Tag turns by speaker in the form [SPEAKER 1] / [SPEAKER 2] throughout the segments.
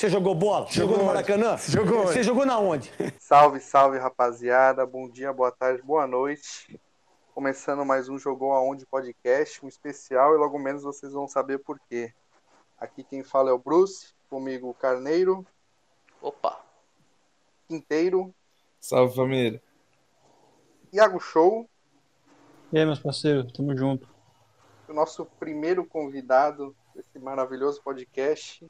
[SPEAKER 1] Você jogou bola? Jogou, no Maracanã?
[SPEAKER 2] Jogou
[SPEAKER 1] Você jogou na onde?
[SPEAKER 3] Salve, salve, rapaziada. Bom dia, boa tarde, boa noite. Começando mais um Jogou Aonde podcast, um especial, e logo menos vocês vão saber por quê. Aqui quem fala é o Bruce, comigo o Carneiro,
[SPEAKER 4] Opa!
[SPEAKER 3] Quinteiro,
[SPEAKER 2] Salve, família.
[SPEAKER 3] Iago Show,
[SPEAKER 5] E aí, meus parceiros, tamo junto.
[SPEAKER 3] o nosso primeiro convidado desse maravilhoso podcast,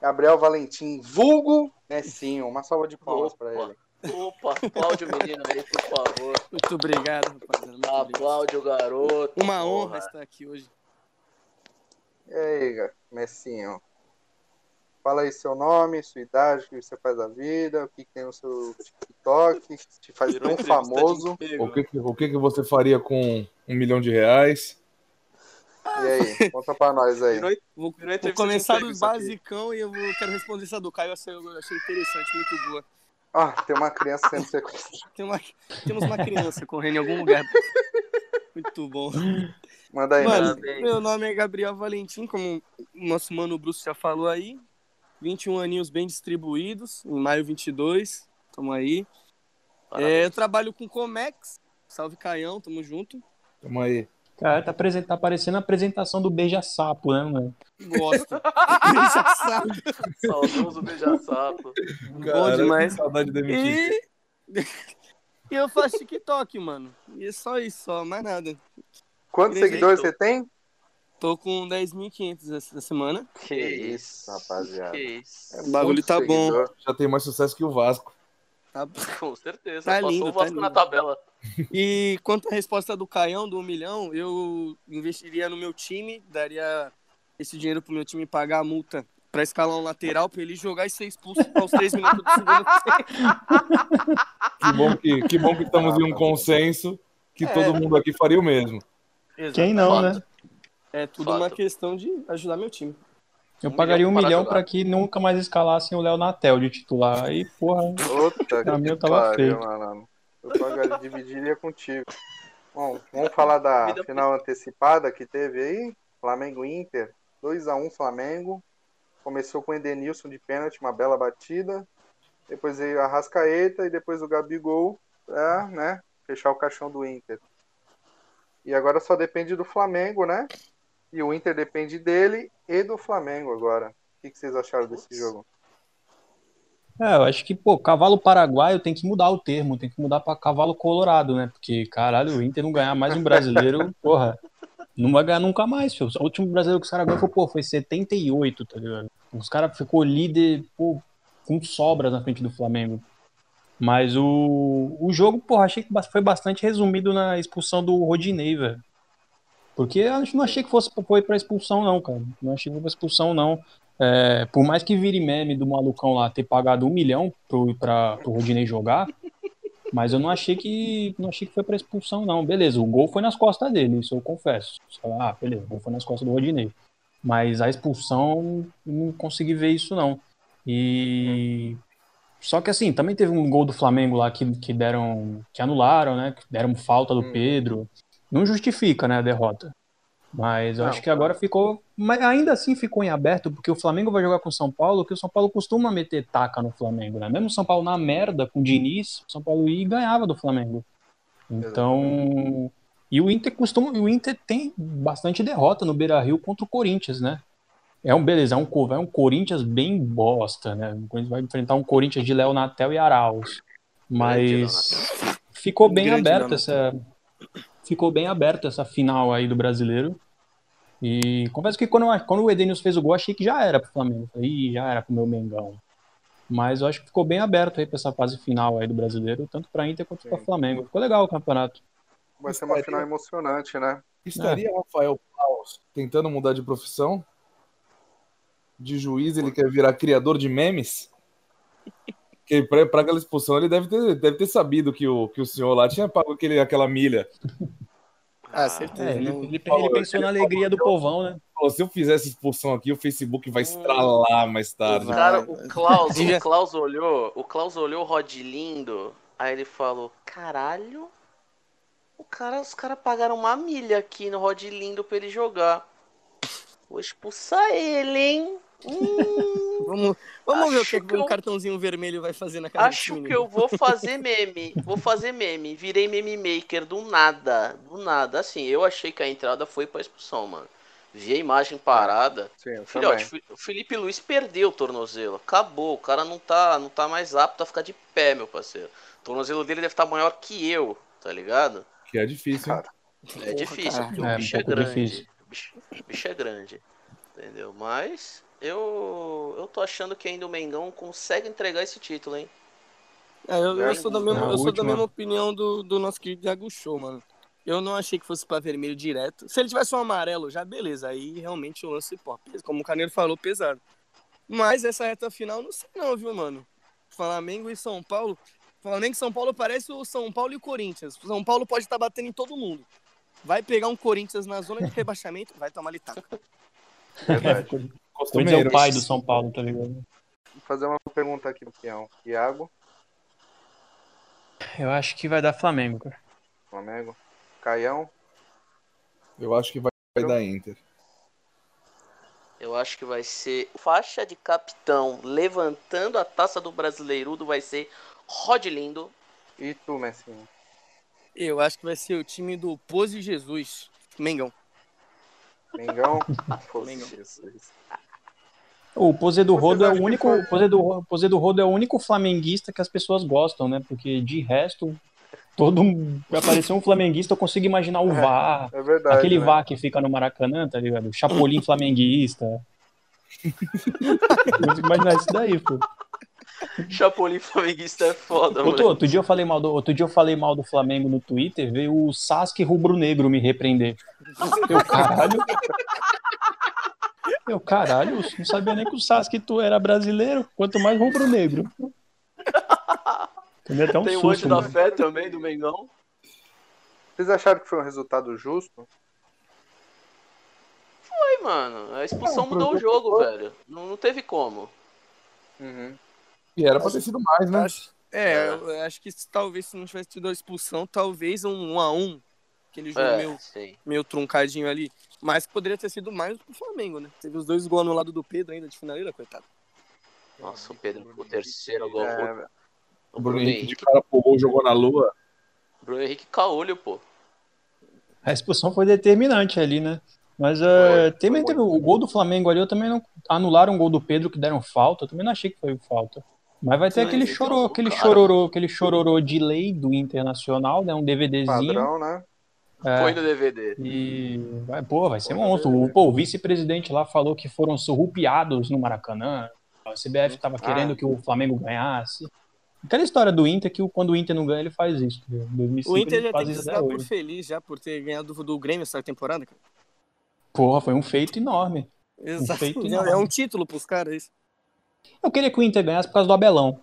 [SPEAKER 3] Gabriel Valentim, vulgo Nessinho. Uma salva de palmas para ele.
[SPEAKER 4] Opa, aplaude o menino aí, por favor.
[SPEAKER 6] Muito obrigado, rapaziada.
[SPEAKER 4] Aplaude o garoto.
[SPEAKER 6] Uma honra
[SPEAKER 4] porra.
[SPEAKER 6] estar aqui hoje.
[SPEAKER 3] E aí, Messinho? Fala aí seu nome, sua idade, o que você faz da vida, o que tem no seu TikTok, que te faz tão famoso.
[SPEAKER 2] O que, que- o que, que você faria com um milhão de reais?
[SPEAKER 3] E aí, conta pra nós aí.
[SPEAKER 6] Vou, vou começar dos
[SPEAKER 4] isso aqui.
[SPEAKER 6] basicão e eu vou, quero responder essa do Caio. Essa eu achei interessante, muito boa.
[SPEAKER 3] Ah, tem uma criança sendo sequestrada.
[SPEAKER 6] Tem uma, temos uma criança correndo em algum lugar. Muito bom.
[SPEAKER 3] Manda aí,
[SPEAKER 6] Mano.
[SPEAKER 4] Parabéns.
[SPEAKER 6] meu nome é Gabriel Valentim, como o nosso mano Bruce já falou aí. 21 aninhos bem distribuídos, em maio 22. Tamo aí. É, eu trabalho com Comex. Salve Caião, tamo junto.
[SPEAKER 2] Tamo aí.
[SPEAKER 5] Cara, tá, apresen- tá parecendo a apresentação do Beija-Sapo, né, mano?
[SPEAKER 6] Gosto. Sabe.
[SPEAKER 4] Saudoso beija-sapo.
[SPEAKER 6] Bom demais.
[SPEAKER 2] Saudade da MTV.
[SPEAKER 6] E... e eu faço TikTok, mano. E é só isso, só, mais nada.
[SPEAKER 3] Quantos seguidores você tem?
[SPEAKER 6] Tô com 10.500 essa semana.
[SPEAKER 4] Que isso,
[SPEAKER 3] rapaziada.
[SPEAKER 4] Que isso.
[SPEAKER 3] É
[SPEAKER 6] O bagulho tá bom.
[SPEAKER 3] seguidor.
[SPEAKER 2] Já tem mais sucesso que o Vasco.
[SPEAKER 6] Tá?
[SPEAKER 4] Com certeza.
[SPEAKER 6] Tá
[SPEAKER 4] Passou
[SPEAKER 6] lindo,
[SPEAKER 4] o
[SPEAKER 6] tá
[SPEAKER 4] Vasco na
[SPEAKER 6] lindo.
[SPEAKER 4] tabela.
[SPEAKER 6] E quanto à resposta do Caião, do 1 milhão, eu investiria no meu time, daria esse dinheiro pro meu time pagar a multa pra escalar um lateral, pra ele jogar e ser expulso aos 3 minutos do segundo tempo.
[SPEAKER 2] Que bom que, que, bom que estamos em um consenso que
[SPEAKER 6] É.
[SPEAKER 2] todo mundo aqui faria o mesmo.
[SPEAKER 5] Quem não, né?
[SPEAKER 6] É tudo
[SPEAKER 4] Fato.
[SPEAKER 6] uma questão de ajudar meu time.
[SPEAKER 5] Eu
[SPEAKER 4] Um
[SPEAKER 5] pagaria um
[SPEAKER 4] milhão para
[SPEAKER 5] que nunca mais escalassem o Léo Natel de titular. Aí, porra,
[SPEAKER 3] Puta
[SPEAKER 5] mim eu tava
[SPEAKER 3] pariu,
[SPEAKER 5] feio.
[SPEAKER 3] mano. Eu pagaria, dividiria contigo. Bom, vamos falar da final antecipada que teve aí. Flamengo Inter. 2x1 Flamengo. Começou com o Edenilson de pênalti, uma bela batida. Depois veio a Rascaeta e depois o Gabigol pra, né, fechar o caixão do Inter. E agora só depende do Flamengo, né? E o Inter depende dele e do Flamengo agora. O que, que vocês acharam desse jogo?
[SPEAKER 5] É, eu acho que, pô, cavalo paraguaio tem que mudar o termo, tem que mudar pra cavalo colorado, né? Porque, caralho, o Inter não ganhar mais um brasileiro, porra, não vai ganhar nunca mais, filho. O último brasileiro que os caras ganhou foi, pô, foi 78, tá ligado? Os caras ficou líder, pô, com sobras na frente do Flamengo. Mas o, o jogo, porra, achei que foi bastante resumido na expulsão do Rodinei, velho. Porque eu não achei que fosse foi pra expulsão, não, cara. Não achei que foi pra expulsão, não. É, por mais que vire meme do malucão lá ter pagado um milhão pro, pra, pro Rodinei jogar, mas eu não achei que não achei que foi pra expulsão, não. Beleza, o gol foi nas costas dele, isso eu confesso. Ah, beleza, o gol foi nas costas do Rodinei. Mas a expulsão, não consegui ver isso, não. E. Só que assim, também teve um gol do Flamengo lá que, que deram. que anularam, né? Que deram falta do
[SPEAKER 3] Hum.
[SPEAKER 5] Pedro. Não justifica, né, a derrota. Mas eu
[SPEAKER 3] Não,
[SPEAKER 5] acho que agora ficou. Mas ainda assim ficou em aberto, porque o Flamengo vai jogar com o São Paulo, que o São Paulo costuma meter taca no Flamengo, né? Mesmo o São Paulo na merda com o Diniz, o São Paulo ia e ganhava do Flamengo. Então. E o Inter costuma. O Inter tem bastante derrota no Beira Rio contra o Corinthians, né? É um, beleza, é um, é um Corinthians bem bosta, né? O Corinthians vai enfrentar um Corinthians de Léo Natel e Arauz. Mas ficou bem
[SPEAKER 6] Léo
[SPEAKER 5] essa. Ficou bem aberta essa final aí do brasileiro. E confesso que quando, quando o Edenilson fez o gol, achei que já era pro Flamengo. Falei, Ih, já era pro meu Mengão. Mas eu acho que ficou bem aberto aí pra essa fase final aí do brasileiro, tanto pra Inter quanto pra
[SPEAKER 3] Sim.
[SPEAKER 5] Flamengo. Ficou legal o campeonato.
[SPEAKER 3] Vai ser uma final emocionante, né?
[SPEAKER 2] Estaria Rafael Klaus tentando mudar de profissão? De juiz, ele quer virar criador de memes? Que pra, pra aquela expulsão ele deve ter, deve ter sabido que o, que o senhor lá tinha pago aquele, aquela milha.
[SPEAKER 6] Ah, certeza.
[SPEAKER 5] É, ele, ele- ele pensou na alegria do povão, né?
[SPEAKER 2] Falou, se eu fizer essa expulsão aqui, o Facebook vai estralar mais tarde.
[SPEAKER 4] O cara, o Klaus, o Klaus olhou, o Klaus olhou o Rod lindo, aí ele falou, caralho, o cara, os caras pagaram uma milha aqui no Rod lindo pra ele jogar. Vou expulsar ele, hein? Hum,
[SPEAKER 6] Vamos, vamos ver o que,
[SPEAKER 4] que
[SPEAKER 6] que o
[SPEAKER 4] eu-
[SPEAKER 6] cartãozinho vermelho vai fazer na cara
[SPEAKER 4] Acho que eu vou fazer meme. Vou fazer meme. Virei meme maker do nada. Do nada. Assim, eu achei que a entrada foi pra expulsão, mano. Vi a imagem parada.
[SPEAKER 3] Sim, eu
[SPEAKER 4] Filhote, o Felipe Luiz perdeu o tornozelo. Acabou. O cara não tá, não tá mais apto a ficar de pé, meu parceiro. O tornozelo dele deve estar maior que eu, tá ligado?
[SPEAKER 2] Que é difícil?
[SPEAKER 3] Cara,
[SPEAKER 4] É
[SPEAKER 6] Porra,
[SPEAKER 4] difícil,
[SPEAKER 6] caralho.
[SPEAKER 4] porque o
[SPEAKER 5] É, um
[SPEAKER 4] bicho é
[SPEAKER 5] pouco
[SPEAKER 4] grande.
[SPEAKER 5] difícil.
[SPEAKER 4] O bicho, o bicho é grande. Entendeu? Mas eu eu tô achando que ainda o Mengão consegue entregar esse título, hein?
[SPEAKER 6] É, eu, eu sou da mesma, eu sou da mesma opinião do, do nosso querido Thiago Show, mano. Eu não achei que fosse pra vermelho direto. Se ele tivesse um amarelo, já beleza. Aí realmente o lance, pô, como o Caneiro falou, pesado. Mas essa reta final, não sei não, viu, mano? Flamengo e São Paulo. Flamengo e São Paulo parece o São Paulo e o Corinthians. O São Paulo pode estar batendo em todo mundo. Vai pegar um Corinthians na zona de rebaixamento, vai tomar ali taco.
[SPEAKER 3] verdade.
[SPEAKER 5] Corinthians é o pai do São Paulo, tá ligado?
[SPEAKER 3] Vou fazer uma pergunta aqui pro Peão. Iago,
[SPEAKER 5] Eu acho que vai dar Flamengo, cara.
[SPEAKER 3] Flamengo. Caião,
[SPEAKER 2] Eu acho que vai, vai dar Inter.
[SPEAKER 4] Eu acho que vai ser faixa de capitão levantando a taça do Brasileirudo vai ser Rod Lindo.
[SPEAKER 3] e tu, Messinho.
[SPEAKER 6] Eu acho que vai ser o time do Pose Jesus. Mengão.
[SPEAKER 3] Mengão. Pô,
[SPEAKER 6] Mengão.
[SPEAKER 3] Jesus.
[SPEAKER 5] O Pose do Rodo é o único,
[SPEAKER 3] foi-
[SPEAKER 5] Pose do, Pose do Rodo é o único flamenguista que as pessoas gostam, né? Porque de resto, todo apareceu um flamenguista, eu consigo imaginar o VAR,
[SPEAKER 3] É verdade.
[SPEAKER 5] aquele
[SPEAKER 3] né?
[SPEAKER 5] VAR que fica no Maracanã, tá ligado? Chapolin flamenguista. Eu consigo imaginar isso daí, pô.
[SPEAKER 4] Chapolin flamenguista é foda,
[SPEAKER 5] Outro,
[SPEAKER 4] mano.
[SPEAKER 5] outro dia eu falei mal do, outro dia eu falei mal do Flamengo no Twitter, veio o Sasuke rubro-negro me repreender. Eu caralho. Eu caralho, não sabia nem que o Sasuke tu era brasileiro, quanto mais rubro-negro. Tomei até um
[SPEAKER 4] Tem o
[SPEAKER 5] susto,
[SPEAKER 4] Anjo da
[SPEAKER 5] mano.
[SPEAKER 4] Fé também, do Mengão.
[SPEAKER 3] Vocês acharam que foi um resultado justo?
[SPEAKER 4] Foi, mano. A expulsão
[SPEAKER 2] Não,
[SPEAKER 4] mudou o
[SPEAKER 2] foi-
[SPEAKER 4] jogo, velho. Não, não teve como.
[SPEAKER 3] Uhum.
[SPEAKER 2] E era pra ter sido mais, né?
[SPEAKER 6] Acho- é, eu acho que se- talvez se não tivesse tido a expulsão, talvez um 1 a 1 aquele jogo
[SPEAKER 4] É,
[SPEAKER 6] meio, meio truncadinho ali. Mas poderia ter sido mais pro Flamengo, né? Teve os dois gols no lado do Pedro ainda de finaleira, coitado.
[SPEAKER 4] Nossa, o Pedro, o terceiro gol.
[SPEAKER 3] É,
[SPEAKER 4] o Bruno
[SPEAKER 2] Bruno Henrique de
[SPEAKER 4] Henrique,
[SPEAKER 2] cara pulou, jogou na lua.
[SPEAKER 4] Bruno Henrique caolho, pô.
[SPEAKER 5] A expulsão foi determinante ali, né? Mas
[SPEAKER 4] Foi, foi
[SPEAKER 5] também teve o gol do Flamengo ali, eu também não anularam o gol do Pedro que deram falta, eu também não achei que foi falta. Mas vai ter
[SPEAKER 4] Sim,
[SPEAKER 5] aquele chororô, aquele
[SPEAKER 4] cara.
[SPEAKER 5] chororô, aquele chororô de lei do Internacional, né? Um DVDzinho.
[SPEAKER 3] padrão, né?
[SPEAKER 5] É.
[SPEAKER 4] Põe no DVD.
[SPEAKER 5] E vai, pô, vai ser monstro. O, pô, o vice-presidente lá falou que foram surrupiados no Maracanã. A CBF
[SPEAKER 3] Ah.
[SPEAKER 5] tava querendo que o Flamengo ganhasse. Aquela história do Inter que o- quando o Inter não ganha, ele faz isso. Em 2005
[SPEAKER 6] O Inter já tem que estar por feliz já por ter ganhado do, do Grêmio essa temporada, cara.
[SPEAKER 5] Porra, foi um feito enorme.
[SPEAKER 6] Exato.
[SPEAKER 5] feito
[SPEAKER 6] É,
[SPEAKER 5] enorme.
[SPEAKER 6] é um título pros caras isso.
[SPEAKER 5] Eu queria que o Inter ganhasse por causa do Abelão.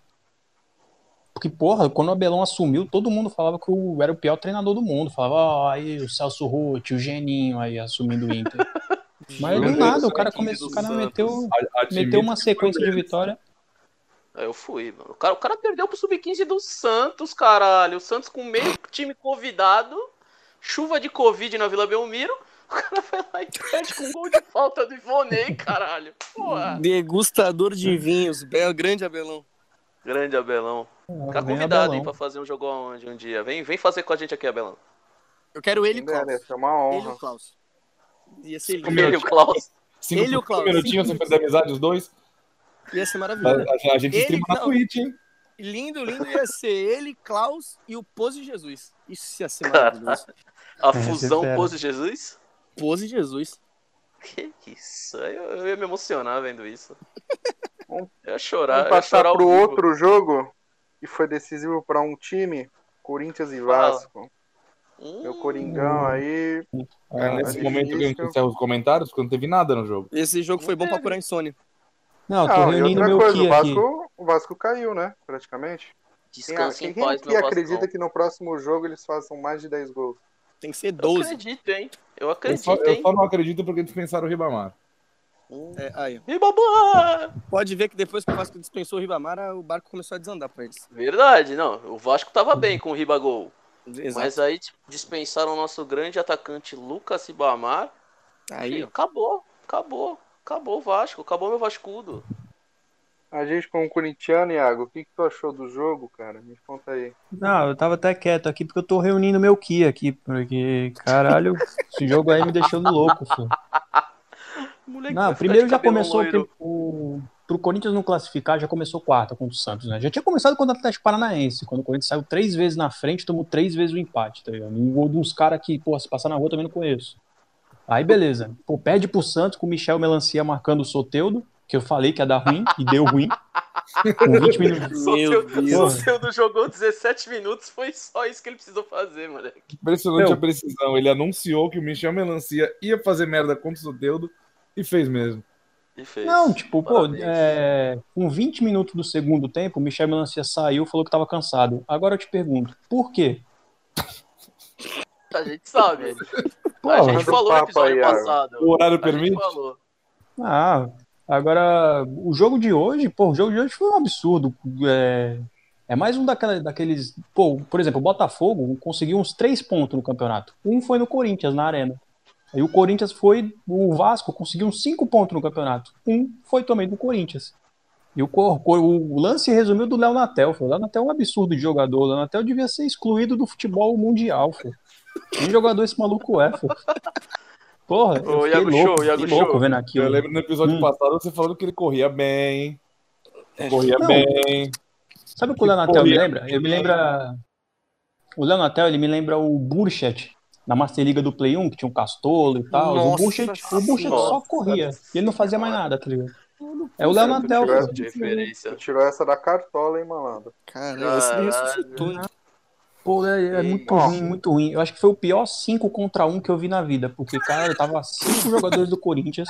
[SPEAKER 5] Porque, porra, quando o Abelão assumiu, todo mundo falava que o, era o pior treinador do mundo. Falava, ó, aí o Celso Ruth, o Geninho aí assumindo o Inter. Mas do nada,
[SPEAKER 4] Deus,
[SPEAKER 5] o cara
[SPEAKER 4] 15
[SPEAKER 5] começou, o cara meteu, meteu uma sequência
[SPEAKER 2] foi
[SPEAKER 5] de vitória.
[SPEAKER 4] Eu fui, mano. O cara, o cara perdeu pro Sub-15 do Santos, caralho. O Santos com meio time convidado. Chuva de Covid na Vila Belmiro. O cara vai lá e perde com gol de falta do Ivonei, caralho. Porra.
[SPEAKER 6] Degustador de vinhos, grande Abelão.
[SPEAKER 4] Grande Abelão. Tá
[SPEAKER 5] Vem
[SPEAKER 4] convidado, hein, pra fazer um jogo aonde um dia. Vem, vem fazer com a gente aqui, Abelão.
[SPEAKER 6] Eu quero ele e o Klaus.
[SPEAKER 3] Ia ser uma
[SPEAKER 6] Ele e
[SPEAKER 3] honra.
[SPEAKER 6] o Klaus. Ia ser lindo.
[SPEAKER 4] Ele e o Klaus.
[SPEAKER 2] Cinco,
[SPEAKER 6] Ele e o
[SPEAKER 2] cinco
[SPEAKER 6] Klaus.
[SPEAKER 2] minutinhos você fez amizade os dois.
[SPEAKER 6] Ia ser maravilhoso.
[SPEAKER 2] a- a gente
[SPEAKER 6] Ele-
[SPEAKER 2] streama na. Twitch, hein?
[SPEAKER 6] Lindo, lindo ia ser ele, Klaus e o Pose Jesus. Isso ia ser
[SPEAKER 4] Cara.
[SPEAKER 6] maravilhoso.
[SPEAKER 4] A
[SPEAKER 5] é
[SPEAKER 4] fusão. Pose Jesus?
[SPEAKER 6] Pose Jesus.
[SPEAKER 4] Que isso? Eu, eu ia me emocionar vendo isso.
[SPEAKER 3] Vamos-
[SPEAKER 4] Eu ia chorar.
[SPEAKER 3] Vamos
[SPEAKER 4] eu ia
[SPEAKER 3] passar
[SPEAKER 4] chorar
[SPEAKER 3] pro
[SPEAKER 4] vivo.
[SPEAKER 3] outro jogo que foi decisivo para um time, Corinthians e. Vasco.
[SPEAKER 4] Hum,
[SPEAKER 3] Meu Coringão aí.
[SPEAKER 2] É
[SPEAKER 5] Ah,
[SPEAKER 2] nesse
[SPEAKER 3] tá
[SPEAKER 2] momento que a gente
[SPEAKER 3] difícil.
[SPEAKER 2] encerra os comentários, porque não teve nada no jogo.
[SPEAKER 6] Esse jogo foi bom pra curar insônia.
[SPEAKER 5] Não, eu tô
[SPEAKER 3] Não, e
[SPEAKER 5] reunindo
[SPEAKER 3] outra
[SPEAKER 5] meu
[SPEAKER 3] coisa, o
[SPEAKER 5] Ki aqui.
[SPEAKER 3] Vasco, o Vasco caiu, né? Praticamente. Quem,
[SPEAKER 4] Descansa
[SPEAKER 3] quem
[SPEAKER 4] em paz,
[SPEAKER 3] que
[SPEAKER 4] meu
[SPEAKER 3] acredita
[SPEAKER 4] Vascão.
[SPEAKER 3] que no próximo jogo eles façam mais de 10 gols?
[SPEAKER 6] Tem que ser
[SPEAKER 4] Eu
[SPEAKER 6] 12.
[SPEAKER 4] acredito, hein? Eu
[SPEAKER 2] Eu
[SPEAKER 4] acredito,
[SPEAKER 2] só, eu
[SPEAKER 4] hein?
[SPEAKER 2] só não acredito porque dispensaram o Ribamar.
[SPEAKER 4] Hum.
[SPEAKER 6] É, aí,
[SPEAKER 4] babá!
[SPEAKER 6] Pode ver que depois que o Vasco dispensou o Ribamar, o barco começou a desandar pra eles.
[SPEAKER 4] Verdade, não. O Vasco tava bem com o Ribagol.
[SPEAKER 6] Exato.
[SPEAKER 4] Mas aí tipo, dispensaram o nosso grande atacante Lucas Ribamar.
[SPEAKER 6] Aí,
[SPEAKER 4] Filho, acabou, acabou. Acabou o Vasco, acabou meu Vascudo.
[SPEAKER 3] A gente como corintiano, Iago, o que, que tu achou do jogo, cara? Me conta aí.
[SPEAKER 5] Não, eu tava até quieto aqui porque eu tô reunindo meu Ki aqui, porque, caralho, esse jogo aí me deixou louco, filho.
[SPEAKER 4] Moleque
[SPEAKER 5] Não, primeiro já começou
[SPEAKER 4] loiro.
[SPEAKER 5] o, pro Corinthians não classificar, já começou quarta contra o Santos, né? Já tinha começado contra o Atlético Paranaense, quando o Corinthians saiu três vezes na frente, tomou três vezes o empate, tá ligado? Um gol de uns caras que, pô, se passar na rua também não conheço. Aí beleza. Pô, pede pro Santos com o Michel Melancia marcando o Soteudo, que eu falei que ia dar ruim, e deu ruim. Com 20 minutos.
[SPEAKER 4] Soteudo,
[SPEAKER 5] Deus.
[SPEAKER 4] Soteudo jogou 17 minutos, foi só isso que ele precisou fazer, moleque.
[SPEAKER 2] Impressionante
[SPEAKER 5] Meu.
[SPEAKER 2] a precisão. Ele anunciou que o Michel Melancia ia fazer merda contra o Soteudo e fez mesmo.
[SPEAKER 4] E fez.
[SPEAKER 5] Não, tipo, pô,
[SPEAKER 4] Parabéns.
[SPEAKER 5] é, com 20 minutos do segundo tempo, o Michel Melancia saiu e falou que tava cansado. Agora eu te pergunto, por quê?
[SPEAKER 4] A gente sabe. A
[SPEAKER 5] Porra,
[SPEAKER 4] gente falou no episódio
[SPEAKER 3] aí,
[SPEAKER 4] passado.
[SPEAKER 2] O horário
[SPEAKER 4] A gente
[SPEAKER 2] permite?
[SPEAKER 4] falou.
[SPEAKER 5] Ah, agora o jogo de hoje, pô, o jogo de hoje foi um absurdo. É, é mais um daquela, daqueles. Pô, por exemplo, o Botafogo conseguiu uns três pontos no campeonato. Um foi no Corinthians, na Arena. Aí o Corinthians foi. O Vasco conseguiu uns cinco pontos no campeonato. Um foi também do Corinthians. E o, cor- cor- o lance resumiu do Léo Natel. O Léo Natel é um absurdo de jogador. O Léo Natel devia ser excluído do futebol mundial. Que jogador esse maluco é, filho. Porra, eu
[SPEAKER 4] Ô,
[SPEAKER 5] fiquei
[SPEAKER 4] Iago
[SPEAKER 5] louco,
[SPEAKER 4] Show, Iago
[SPEAKER 5] louco
[SPEAKER 4] Show.
[SPEAKER 5] vendo aquilo.
[SPEAKER 2] Eu lembro no episódio
[SPEAKER 5] Hum.
[SPEAKER 2] passado você falando que ele corria bem.
[SPEAKER 6] É.
[SPEAKER 2] Corria
[SPEAKER 5] Não.
[SPEAKER 2] bem.
[SPEAKER 5] Sabe o que o Léo Natel me lembra? Ele me lembra. O Léo Natel, ele me lembra o Burchet, na Master Liga do Play 1, que tinha um castolo e tal. o
[SPEAKER 6] Nossa
[SPEAKER 5] Burchet, o Burchet só
[SPEAKER 4] Nossa
[SPEAKER 5] corria. E ele não fazia mais nada, tá ligado? É o Léo Natel.
[SPEAKER 3] tu tirou essa da cartola, hein, malandro?
[SPEAKER 6] Caralho, esse ressuscitou, hein?
[SPEAKER 5] Pô, é, é muito ruim, muito ruim. Eu acho que foi o pior 5 contra 1 que eu vi na vida. Porque, cara, tava cinco jogadores do Corinthians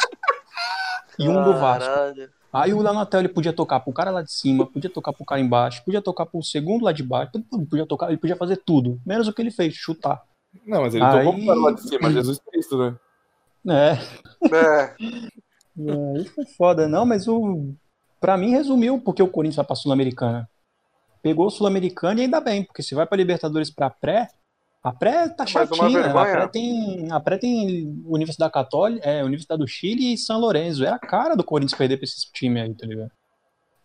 [SPEAKER 5] e um do Vasco.
[SPEAKER 4] Caralho.
[SPEAKER 5] Aí o Léo Natel ele podia tocar pro cara lá de cima, podia tocar pro cara embaixo, podia tocar pro segundo lá de baixo, podia tocar, ele podia fazer tudo, menos o que ele fez, chutar.
[SPEAKER 2] Não, mas ele
[SPEAKER 5] Aí-
[SPEAKER 2] tocou pro cara lá de cima, Jesus Cristo, né?
[SPEAKER 5] É,
[SPEAKER 3] É,
[SPEAKER 5] é, isso foi foda, não, mas o pra mim resumiu porque o Corinthians vai pra Sul-Americana. Pegou o Sul-Americana e ainda bem, porque se vai pra Libertadores pra pré, a pré tá chatinha, a
[SPEAKER 3] vergonha.
[SPEAKER 5] pré tem, a pré tem Universidade Católica, é, Universidade do Chile e São Lourenço. É a cara do Corinthians perder pra esses times aí, tá ligado?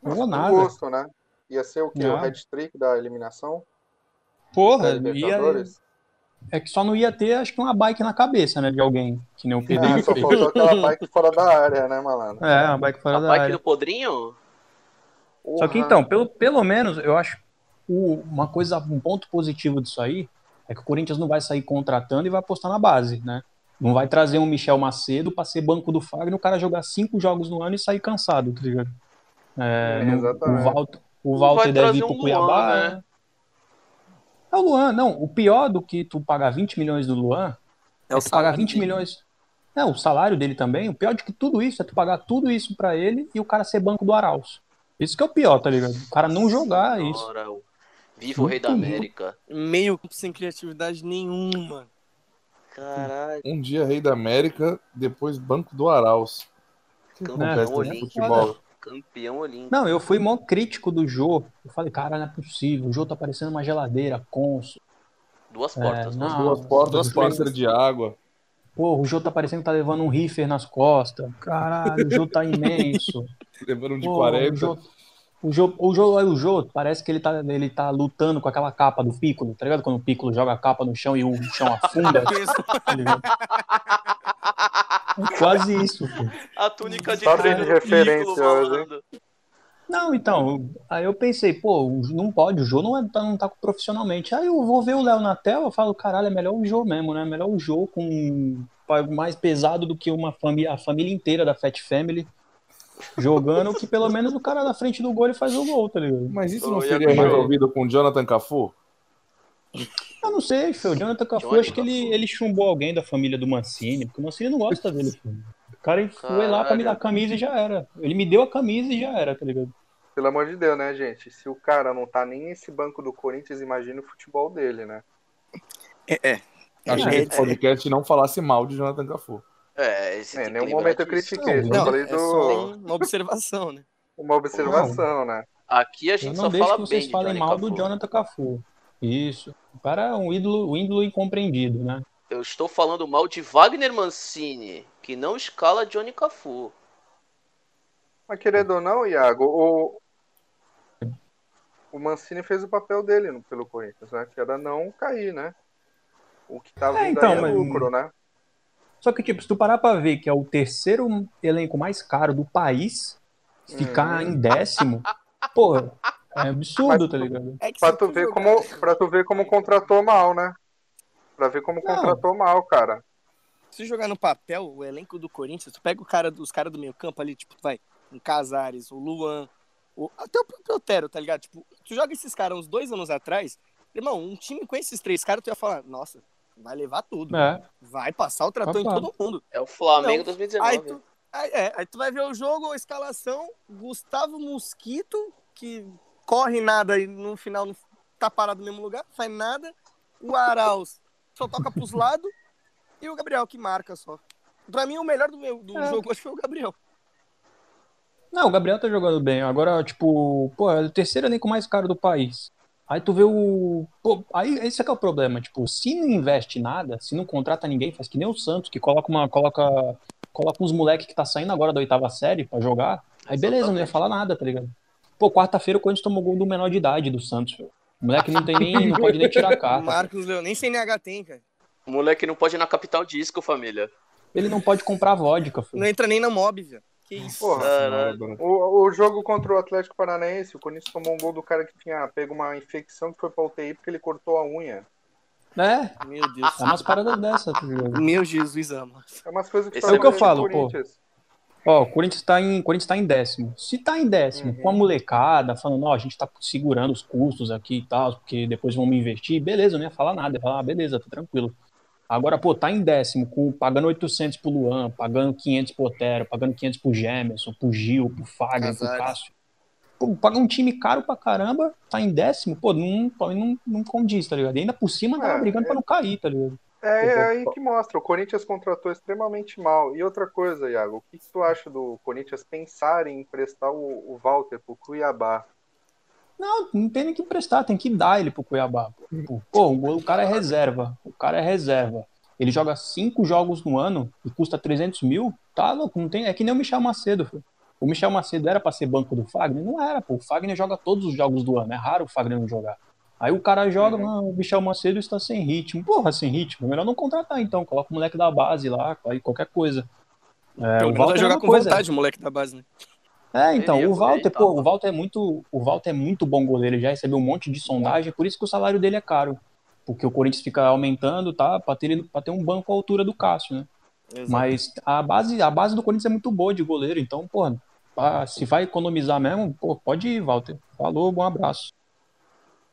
[SPEAKER 5] Não vou nada.
[SPEAKER 3] gosto, né? Ia ser o quê? O
[SPEAKER 5] Não.
[SPEAKER 3] hat-trick da eliminação
[SPEAKER 5] Porra,
[SPEAKER 3] da
[SPEAKER 5] ia? É que só não ia ter, acho que uma bike na cabeça, né, de alguém, que nem o
[SPEAKER 3] Ah,
[SPEAKER 5] Pedrinho
[SPEAKER 3] só
[SPEAKER 5] fez.
[SPEAKER 3] faltou aquela bike fora da área, né, malandro?
[SPEAKER 5] É, uma bike fora
[SPEAKER 4] A
[SPEAKER 5] da
[SPEAKER 4] bike
[SPEAKER 5] área.
[SPEAKER 4] do Podrinho?
[SPEAKER 5] Só que então, pelo, pelo menos, eu acho o- uma coisa, um ponto positivo disso aí é que o Corinthians não vai sair contratando e vai apostar na base, né? Não vai trazer um Michel Macedo pra ser banco do Fagner, o cara jogar cinco jogos no ano e sair cansado, tá ligado? É,
[SPEAKER 3] É, exatamente.
[SPEAKER 5] o Walter, o Walter deve ir pro
[SPEAKER 4] um
[SPEAKER 5] Cuiabá.
[SPEAKER 4] Luan,
[SPEAKER 5] né?
[SPEAKER 4] Né?
[SPEAKER 5] É o Luan, não. O pior do que tu pagar 20 milhões do Luan
[SPEAKER 6] É o
[SPEAKER 5] tu pagar
[SPEAKER 6] salário
[SPEAKER 5] 20
[SPEAKER 6] dele.
[SPEAKER 5] milhões. É, o salário dele também. O pior de que tudo isso é tu pagar tudo isso pra ele e o cara ser banco do Arauz. Isso que é o pior, tá ligado? O cara não jogar isso.
[SPEAKER 4] Ora, o- Viva o Rei da América.
[SPEAKER 6] Meio sem criatividade nenhuma.
[SPEAKER 4] Caralho.
[SPEAKER 2] Um dia rei da América, depois banco do Arauz. Que
[SPEAKER 4] Campeão
[SPEAKER 2] no
[SPEAKER 4] olímpico.
[SPEAKER 2] futebol?
[SPEAKER 4] Campeão olímpico.
[SPEAKER 5] Não, eu fui mó crítico do Jô. Eu falei, cara, não é possível. O Jô tá parecendo uma geladeira, conso.
[SPEAKER 4] Duas
[SPEAKER 5] É,
[SPEAKER 4] portas.
[SPEAKER 5] não.
[SPEAKER 2] Duas portas,
[SPEAKER 6] duas
[SPEAKER 2] dispenser de água.
[SPEAKER 5] Pô, o Jô tá parecendo que tá levando um riffer nas costas. Caralho, o Jô tá imenso.
[SPEAKER 2] Levando um de
[SPEAKER 5] Pô,
[SPEAKER 2] 40.
[SPEAKER 5] O Jô, o Jô, o Jô, o Jô parece que ele tá, ele tá lutando com aquela capa do Piccolo, tá ligado? Quando o Piccolo joga a capa no chão e o chão afunda. É quase isso, pô.
[SPEAKER 4] A túnica de
[SPEAKER 3] Só
[SPEAKER 4] treino
[SPEAKER 3] de referência hoje.
[SPEAKER 5] Não, então, aí eu pensei, pô, não pode, o Jô não, é, tá- não tá profissionalmente. Aí eu vou ver o Léo na tela, eu falo, caralho, é melhor o Jô mesmo, né? Melhor o Jô com mais pesado do que uma família, a família inteira da Fat Family jogando, que pelo menos o cara na frente do gol ele faz o gol, tá ligado?
[SPEAKER 2] Mas isso não seria resolvido com o Jonathan Cafu?
[SPEAKER 5] Eu não sei, filho. O Jonathan Cafu, acho que ele, ele chumbou alguém da família do Mancini, porque o Mancini não gosta dele, filho. O cara foi lá pra me dar a camisa e já era. Ele me deu a camisa e já era, tá ligado?
[SPEAKER 3] Pelo amor de Deus, né, gente? Se o cara não tá nem nesse banco do Corinthians, imagina o futebol dele, né?
[SPEAKER 6] É, é.
[SPEAKER 2] Achei que
[SPEAKER 6] É,
[SPEAKER 2] esse podcast não falasse mal de Jonathan Cafu.
[SPEAKER 4] É, esse
[SPEAKER 3] É, em
[SPEAKER 4] tem
[SPEAKER 3] nenhum momento eu critiquei.
[SPEAKER 5] Não,
[SPEAKER 3] só
[SPEAKER 6] Não,
[SPEAKER 3] falei
[SPEAKER 6] é
[SPEAKER 3] do...
[SPEAKER 6] só uma observação, né?
[SPEAKER 3] uma observação, né?
[SPEAKER 4] Aqui a
[SPEAKER 5] Eu
[SPEAKER 4] gente
[SPEAKER 5] não
[SPEAKER 4] só fala
[SPEAKER 5] que
[SPEAKER 4] bem
[SPEAKER 5] vocês falem mal
[SPEAKER 4] Cafu.
[SPEAKER 5] do Jonathan Cafu. Isso. O cara é um ídolo, um ídolo incompreendido, né?
[SPEAKER 4] Eu estou falando mal de Wagner Mancini, que não escala Johnny Cafu.
[SPEAKER 3] Mas querendo ou não, Iago, o, o Mancini fez o papel dele no- pelo Corinthians, né? Que era não cair, né? O que tá
[SPEAKER 5] É, então,
[SPEAKER 3] aí é
[SPEAKER 5] mas-
[SPEAKER 3] lucro, né?
[SPEAKER 5] Só que, tipo, se tu parar pra ver que é o terceiro elenco mais caro do país, ficar
[SPEAKER 3] Uhum.
[SPEAKER 5] em décimo, porra, é absurdo, tá ligado?
[SPEAKER 6] É
[SPEAKER 3] Pra tu, ver
[SPEAKER 6] jogar-
[SPEAKER 3] como, pra tu ver como contratou mal, né? Pra ver como
[SPEAKER 5] Não.
[SPEAKER 3] contratou mal, cara.
[SPEAKER 6] Se jogar no papel, o elenco do Corinthians, tu pega o cara, os caras do meio campo ali, tipo, vai, o Casares, o Luan, o, até o próprio Otero, tá ligado? Tipo, tu joga esses caras uns dois anos atrás, irmão, um time com esses três caras, tu ia falar, nossa, vai levar tudo.
[SPEAKER 5] É,
[SPEAKER 6] Vai passar o trator em todo mundo.
[SPEAKER 4] É o Flamengo
[SPEAKER 6] Não.
[SPEAKER 4] 2019.
[SPEAKER 6] Aí tu, aí, é, aí tu vai ver o jogo, a escalação, Gustavo Mosquito, que corre nada e no final não tá parado no mesmo lugar, faz nada. O Arauz só toca pros lados. E o Gabriel que marca só. Pra mim, o melhor do, meu, do
[SPEAKER 5] É.
[SPEAKER 6] jogo hoje foi o Gabriel.
[SPEAKER 5] Não, o Gabriel tá jogando bem. Agora, tipo, pô, é o terceiro elenco mais caro do país. Aí tu vê o. Pô, aí esse é que é o problema. Tipo, se não investe nada, se não contrata ninguém, faz que nem o Santos, que coloca uma. Coloca, coloca uns moleque que tá saindo agora da oitava série pra jogar. Aí beleza, não ia
[SPEAKER 4] Exatamente.
[SPEAKER 5] falar nada, tá ligado? Pô, quarta-feira o Corinthians tomou gol do menor de idade do Santos, filho. O moleque não tem nem. não pode nem tirar a
[SPEAKER 6] O
[SPEAKER 5] carta.
[SPEAKER 6] Marcos Leão, nem CNH tem, cara.
[SPEAKER 4] O moleque não pode ir na capital disco, família.
[SPEAKER 5] Ele não pode comprar vodka, filho.
[SPEAKER 6] Não entra nem na mob, velho. Que isso.
[SPEAKER 3] Porra.
[SPEAKER 4] Caralho.
[SPEAKER 3] O, o jogo contra o Atlético Paranaense, o Corinthians tomou um gol do cara que tinha pego uma infecção que foi pra UTI porque ele cortou a unha.
[SPEAKER 5] É,
[SPEAKER 6] Meu Deus.
[SPEAKER 5] é umas paradas dessas, ligado?
[SPEAKER 6] Meu Jesus, ama.
[SPEAKER 3] É umas coisas que
[SPEAKER 4] Esse é o que eu
[SPEAKER 5] falo, pô. Ó, o Corinthians tá em, Corinthians tá em décimo. Se tá em décimo,
[SPEAKER 3] Uhum.
[SPEAKER 5] com a molecada, falando, ó, a gente tá segurando os custos aqui e tal, porque depois vamos investir, beleza, eu não ia falar nada. Ia falar, ah, beleza, tá tranquilo. Agora, pô, tá em décimo, com, pagando 800 pro Luan, pagando 500 pro Otero, pagando 500 pro Gemerson, pro Gil, pro Fagner, pro. Cássio. Pô, paga um time caro pra caramba, tá em décimo, pô, não, não, não condiz, tá ligado? E ainda por cima tava
[SPEAKER 3] É,
[SPEAKER 5] brigando
[SPEAKER 3] é.
[SPEAKER 5] pra não cair, tá ligado?
[SPEAKER 3] É, é aí que mostra. O Corinthians contratou extremamente mal. E outra coisa, Iago, o que, que tu acha do Corinthians pensar em emprestar o, o Walter pro Cuiabá?
[SPEAKER 5] Não, não tem nem que emprestar, tem que dar ele pro Cuiabá. Pô, Pô, o cara é reserva. O cara é reserva. Ele joga cinco jogos no ano e custa 300 mil. Tá louco, não tem. É que nem o Michel Macedo. filho. O Michel Macedo era pra ser banco do Fagner? Não era, pô. O Fagner joga todos os jogos do ano. É raro o Fagner não jogar. Aí o cara joga,
[SPEAKER 3] Uhum.
[SPEAKER 5] não, o Michel Macedo está sem ritmo. Porra, sem ritmo. Melhor não contratar então. Coloca o moleque da base lá, qualquer coisa. É,
[SPEAKER 6] Pelo
[SPEAKER 5] o Walter
[SPEAKER 6] vai
[SPEAKER 5] é a
[SPEAKER 6] jogar com
[SPEAKER 5] coisa.
[SPEAKER 6] vontade, o moleque da base, né?
[SPEAKER 5] É, então,
[SPEAKER 4] Ele
[SPEAKER 5] o Walter, pô, o
[SPEAKER 4] mano.
[SPEAKER 5] Walter é muito, o Walter é muito bom goleiro, ele já recebeu um monte de sondagem, por isso que o salário dele é caro. Porque o Corinthians fica aumentando, tá, pra ter, pra ter um banco à altura do Cássio, né? Mas a base, a base do Corinthians é muito boa de goleiro, então, pô, se vai economizar mesmo, pô, pode ir, Walter. Falou, bom abraço.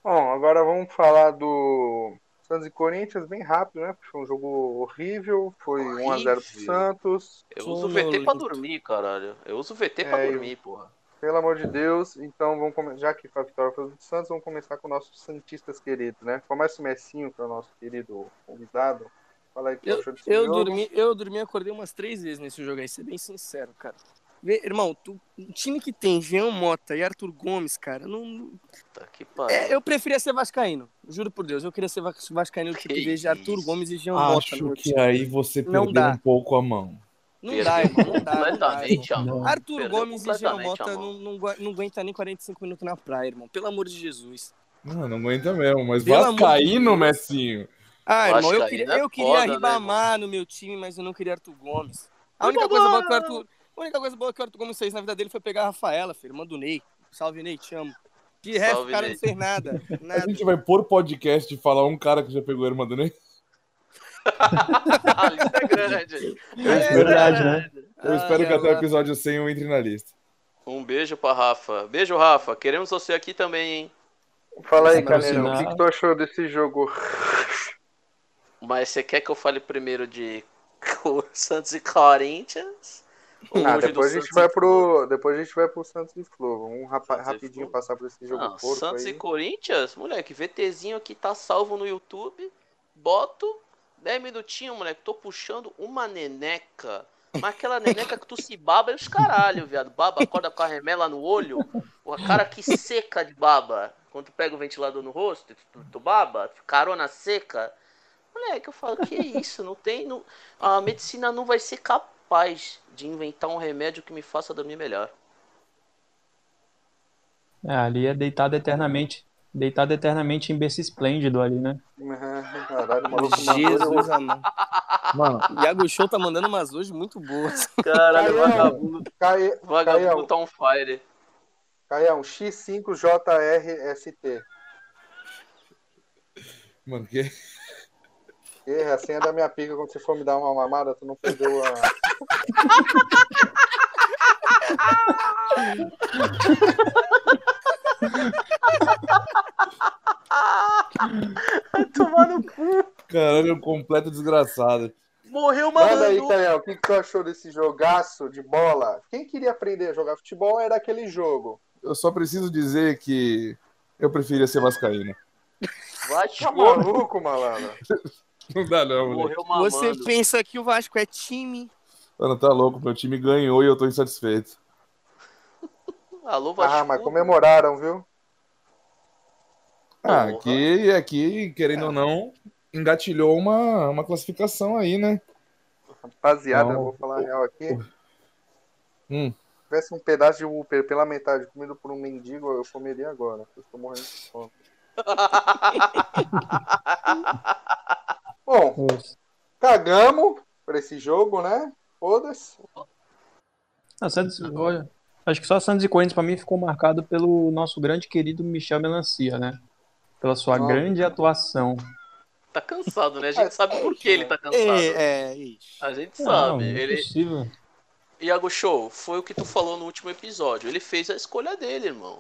[SPEAKER 3] Bom, agora vamos falar do Santos e Corinthians bem rápido, né? Porque foi um jogo horrível, foi 1x0 pro. Santos.
[SPEAKER 4] Eu uso o VT pra dormir, caralho. Eu uso o VT pra
[SPEAKER 3] É, eu-
[SPEAKER 4] dormir, porra.
[SPEAKER 3] Pelo amor de Deus, então vamos come- já que foi a vitória foi do Santos, vamos começar com nossos Santistas queridos, né? Começa o Messinho, que é o nosso querido convidado. Fala aí o que
[SPEAKER 6] Eu, eu dormi, eu dormi e acordei umas três vezes nesse jogo aí, ser bem sincero, cara. Vê, irmão, tu, um time que tem Jean Mota e Arthur Gomes, cara, não,
[SPEAKER 4] Puta que pariu.
[SPEAKER 6] é, eu preferia ser vascaíno. Juro por Deus, eu queria ser vas- vascaíno tipo,
[SPEAKER 4] Que
[SPEAKER 6] de Arthur. Gomes e Jean Mota. no
[SPEAKER 2] Acho que
[SPEAKER 6] time.
[SPEAKER 2] aí você
[SPEAKER 6] Não
[SPEAKER 2] perdeu
[SPEAKER 6] dá.
[SPEAKER 2] um pouco a mão.
[SPEAKER 6] Não
[SPEAKER 4] Perdeu
[SPEAKER 6] dá, irmão, não dá. Não dá,
[SPEAKER 4] completamente,
[SPEAKER 6] irmão.
[SPEAKER 4] amor.
[SPEAKER 6] Arthur
[SPEAKER 4] Perdeu
[SPEAKER 6] Gomes e Jean Mota não, não, aguenta nem 45 minutos na praia, irmão. Pelo amor de Jesus.
[SPEAKER 2] Não, não aguenta mesmo, mas
[SPEAKER 6] Pelo
[SPEAKER 2] Vascaíno. Messinho.
[SPEAKER 6] Ah, irmão, eu queria,
[SPEAKER 4] é
[SPEAKER 6] eu queria
[SPEAKER 4] foda, né,
[SPEAKER 6] Ribamar no meu time, mas eu não queria Arthur Gomes. A única coisa boa que o Arthur. A única coisa boa que o Arthur Gomes fez na vida dele foi pegar a Rafaela, filho, irmã do Ney. Salve, Ney, te amo. De resto,
[SPEAKER 4] Salve,
[SPEAKER 6] o cara
[SPEAKER 4] Ney.
[SPEAKER 6] não fez nada.
[SPEAKER 2] A
[SPEAKER 6] Nada.
[SPEAKER 2] gente vai pôr podcast e falar um cara que já pegou a irmã do Ney.
[SPEAKER 4] a lista é grande.
[SPEAKER 6] É
[SPEAKER 5] verdade, né?
[SPEAKER 2] Eu
[SPEAKER 6] Ah,
[SPEAKER 2] espero que até o episódio 100 eu entre na lista.
[SPEAKER 4] Um beijo pra Rafa. Beijo, Rafa. Queremos você aqui também, hein?
[SPEAKER 3] Fala aí,
[SPEAKER 5] Pra
[SPEAKER 3] Caneiro, o que, que tu achou desse jogo?
[SPEAKER 4] Mas você quer que eu fale primeiro de Santos e Corinthians?
[SPEAKER 3] Ah, depois a gente vai pro. Depois a gente vai pro Santos e Flu. Vamos rapa- rapidinho passar por esse jogo
[SPEAKER 4] Não,
[SPEAKER 3] porco
[SPEAKER 4] Santos
[SPEAKER 3] aí.
[SPEAKER 4] e Corinthians, moleque, VTzinho aqui tá salvo no YouTube. Boto 10 minutinhos, moleque. Tô puxando uma neneca. Mas aquela neneca que tu se baba e os caralho, viado. Baba acorda com a remela no olho. A cara que seca de baba. Quando tu pega o ventilador no rosto, tu, tu baba, carona seca. Moleque, eu falo, que isso? Não tem. Não... A medicina não vai ser capaz de inventar um remédio que me faça dormir melhor.
[SPEAKER 5] É, ali é deitado eternamente. Deitado eternamente em berço esplêndido ali, né?
[SPEAKER 3] Caralho, o maluco mandou.
[SPEAKER 6] Jesus amado.
[SPEAKER 2] Mano,
[SPEAKER 6] Iago Show tá mandando umas hoje muito boas.
[SPEAKER 4] Caralho,
[SPEAKER 3] Caião.
[SPEAKER 4] vagabundo,
[SPEAKER 3] Cai...
[SPEAKER 4] vagabundo tá on fire.
[SPEAKER 3] Caião, X5JRST.
[SPEAKER 2] mano, que...
[SPEAKER 3] Erra, a senha da minha pica quando você for me dar uma mamada, tu não perdeu a.
[SPEAKER 4] Vai tomar no cu.
[SPEAKER 2] Caralho, é um completo desgraçado.
[SPEAKER 4] Morreu
[SPEAKER 3] Manda aí. Caião, o que, que tu achou desse jogaço de bola? Quem queria aprender a jogar futebol era aquele jogo.
[SPEAKER 2] Eu só preciso dizer que eu preferia ser vascaíno.
[SPEAKER 4] Vai
[SPEAKER 3] Tá
[SPEAKER 4] te
[SPEAKER 3] maluco, malandro?
[SPEAKER 2] Não dá não.
[SPEAKER 4] Morreu.
[SPEAKER 6] Você pensa que o Vasco é time?
[SPEAKER 2] Mano, tá louco, meu time ganhou e eu tô insatisfeito.
[SPEAKER 4] Alô, Vasco.
[SPEAKER 3] Ah, mas comemoraram, viu?
[SPEAKER 2] Ah, aqui, aqui, querendo ou não, engatilhou uma, uma classificação aí, né?
[SPEAKER 3] Rapaziada,
[SPEAKER 2] Não.
[SPEAKER 3] eu vou falar a real aqui.
[SPEAKER 2] Hum.
[SPEAKER 3] Se tivesse um pedaço de Whopper pela metade comido por um mendigo, eu comeria agora. Eu tô morrendo de fome. Bom, cagamos pra esse jogo, né? Foda-se.
[SPEAKER 5] Ah, Santos, olha, acho que só Santos e Corinthians pra mim ficou marcado pelo nosso grande querido Michel Melancia, né? Pela sua
[SPEAKER 3] Nossa.
[SPEAKER 5] grande atuação.
[SPEAKER 4] Tá cansado, né? A gente sabe por que ele tá cansado.
[SPEAKER 6] É, é, isso.
[SPEAKER 4] A gente
[SPEAKER 5] Não,
[SPEAKER 4] sabe.
[SPEAKER 5] não é
[SPEAKER 4] Ele...
[SPEAKER 5] possível.
[SPEAKER 4] Iago Show, foi o que tu falou no último episódio. Ele fez a escolha dele, irmão.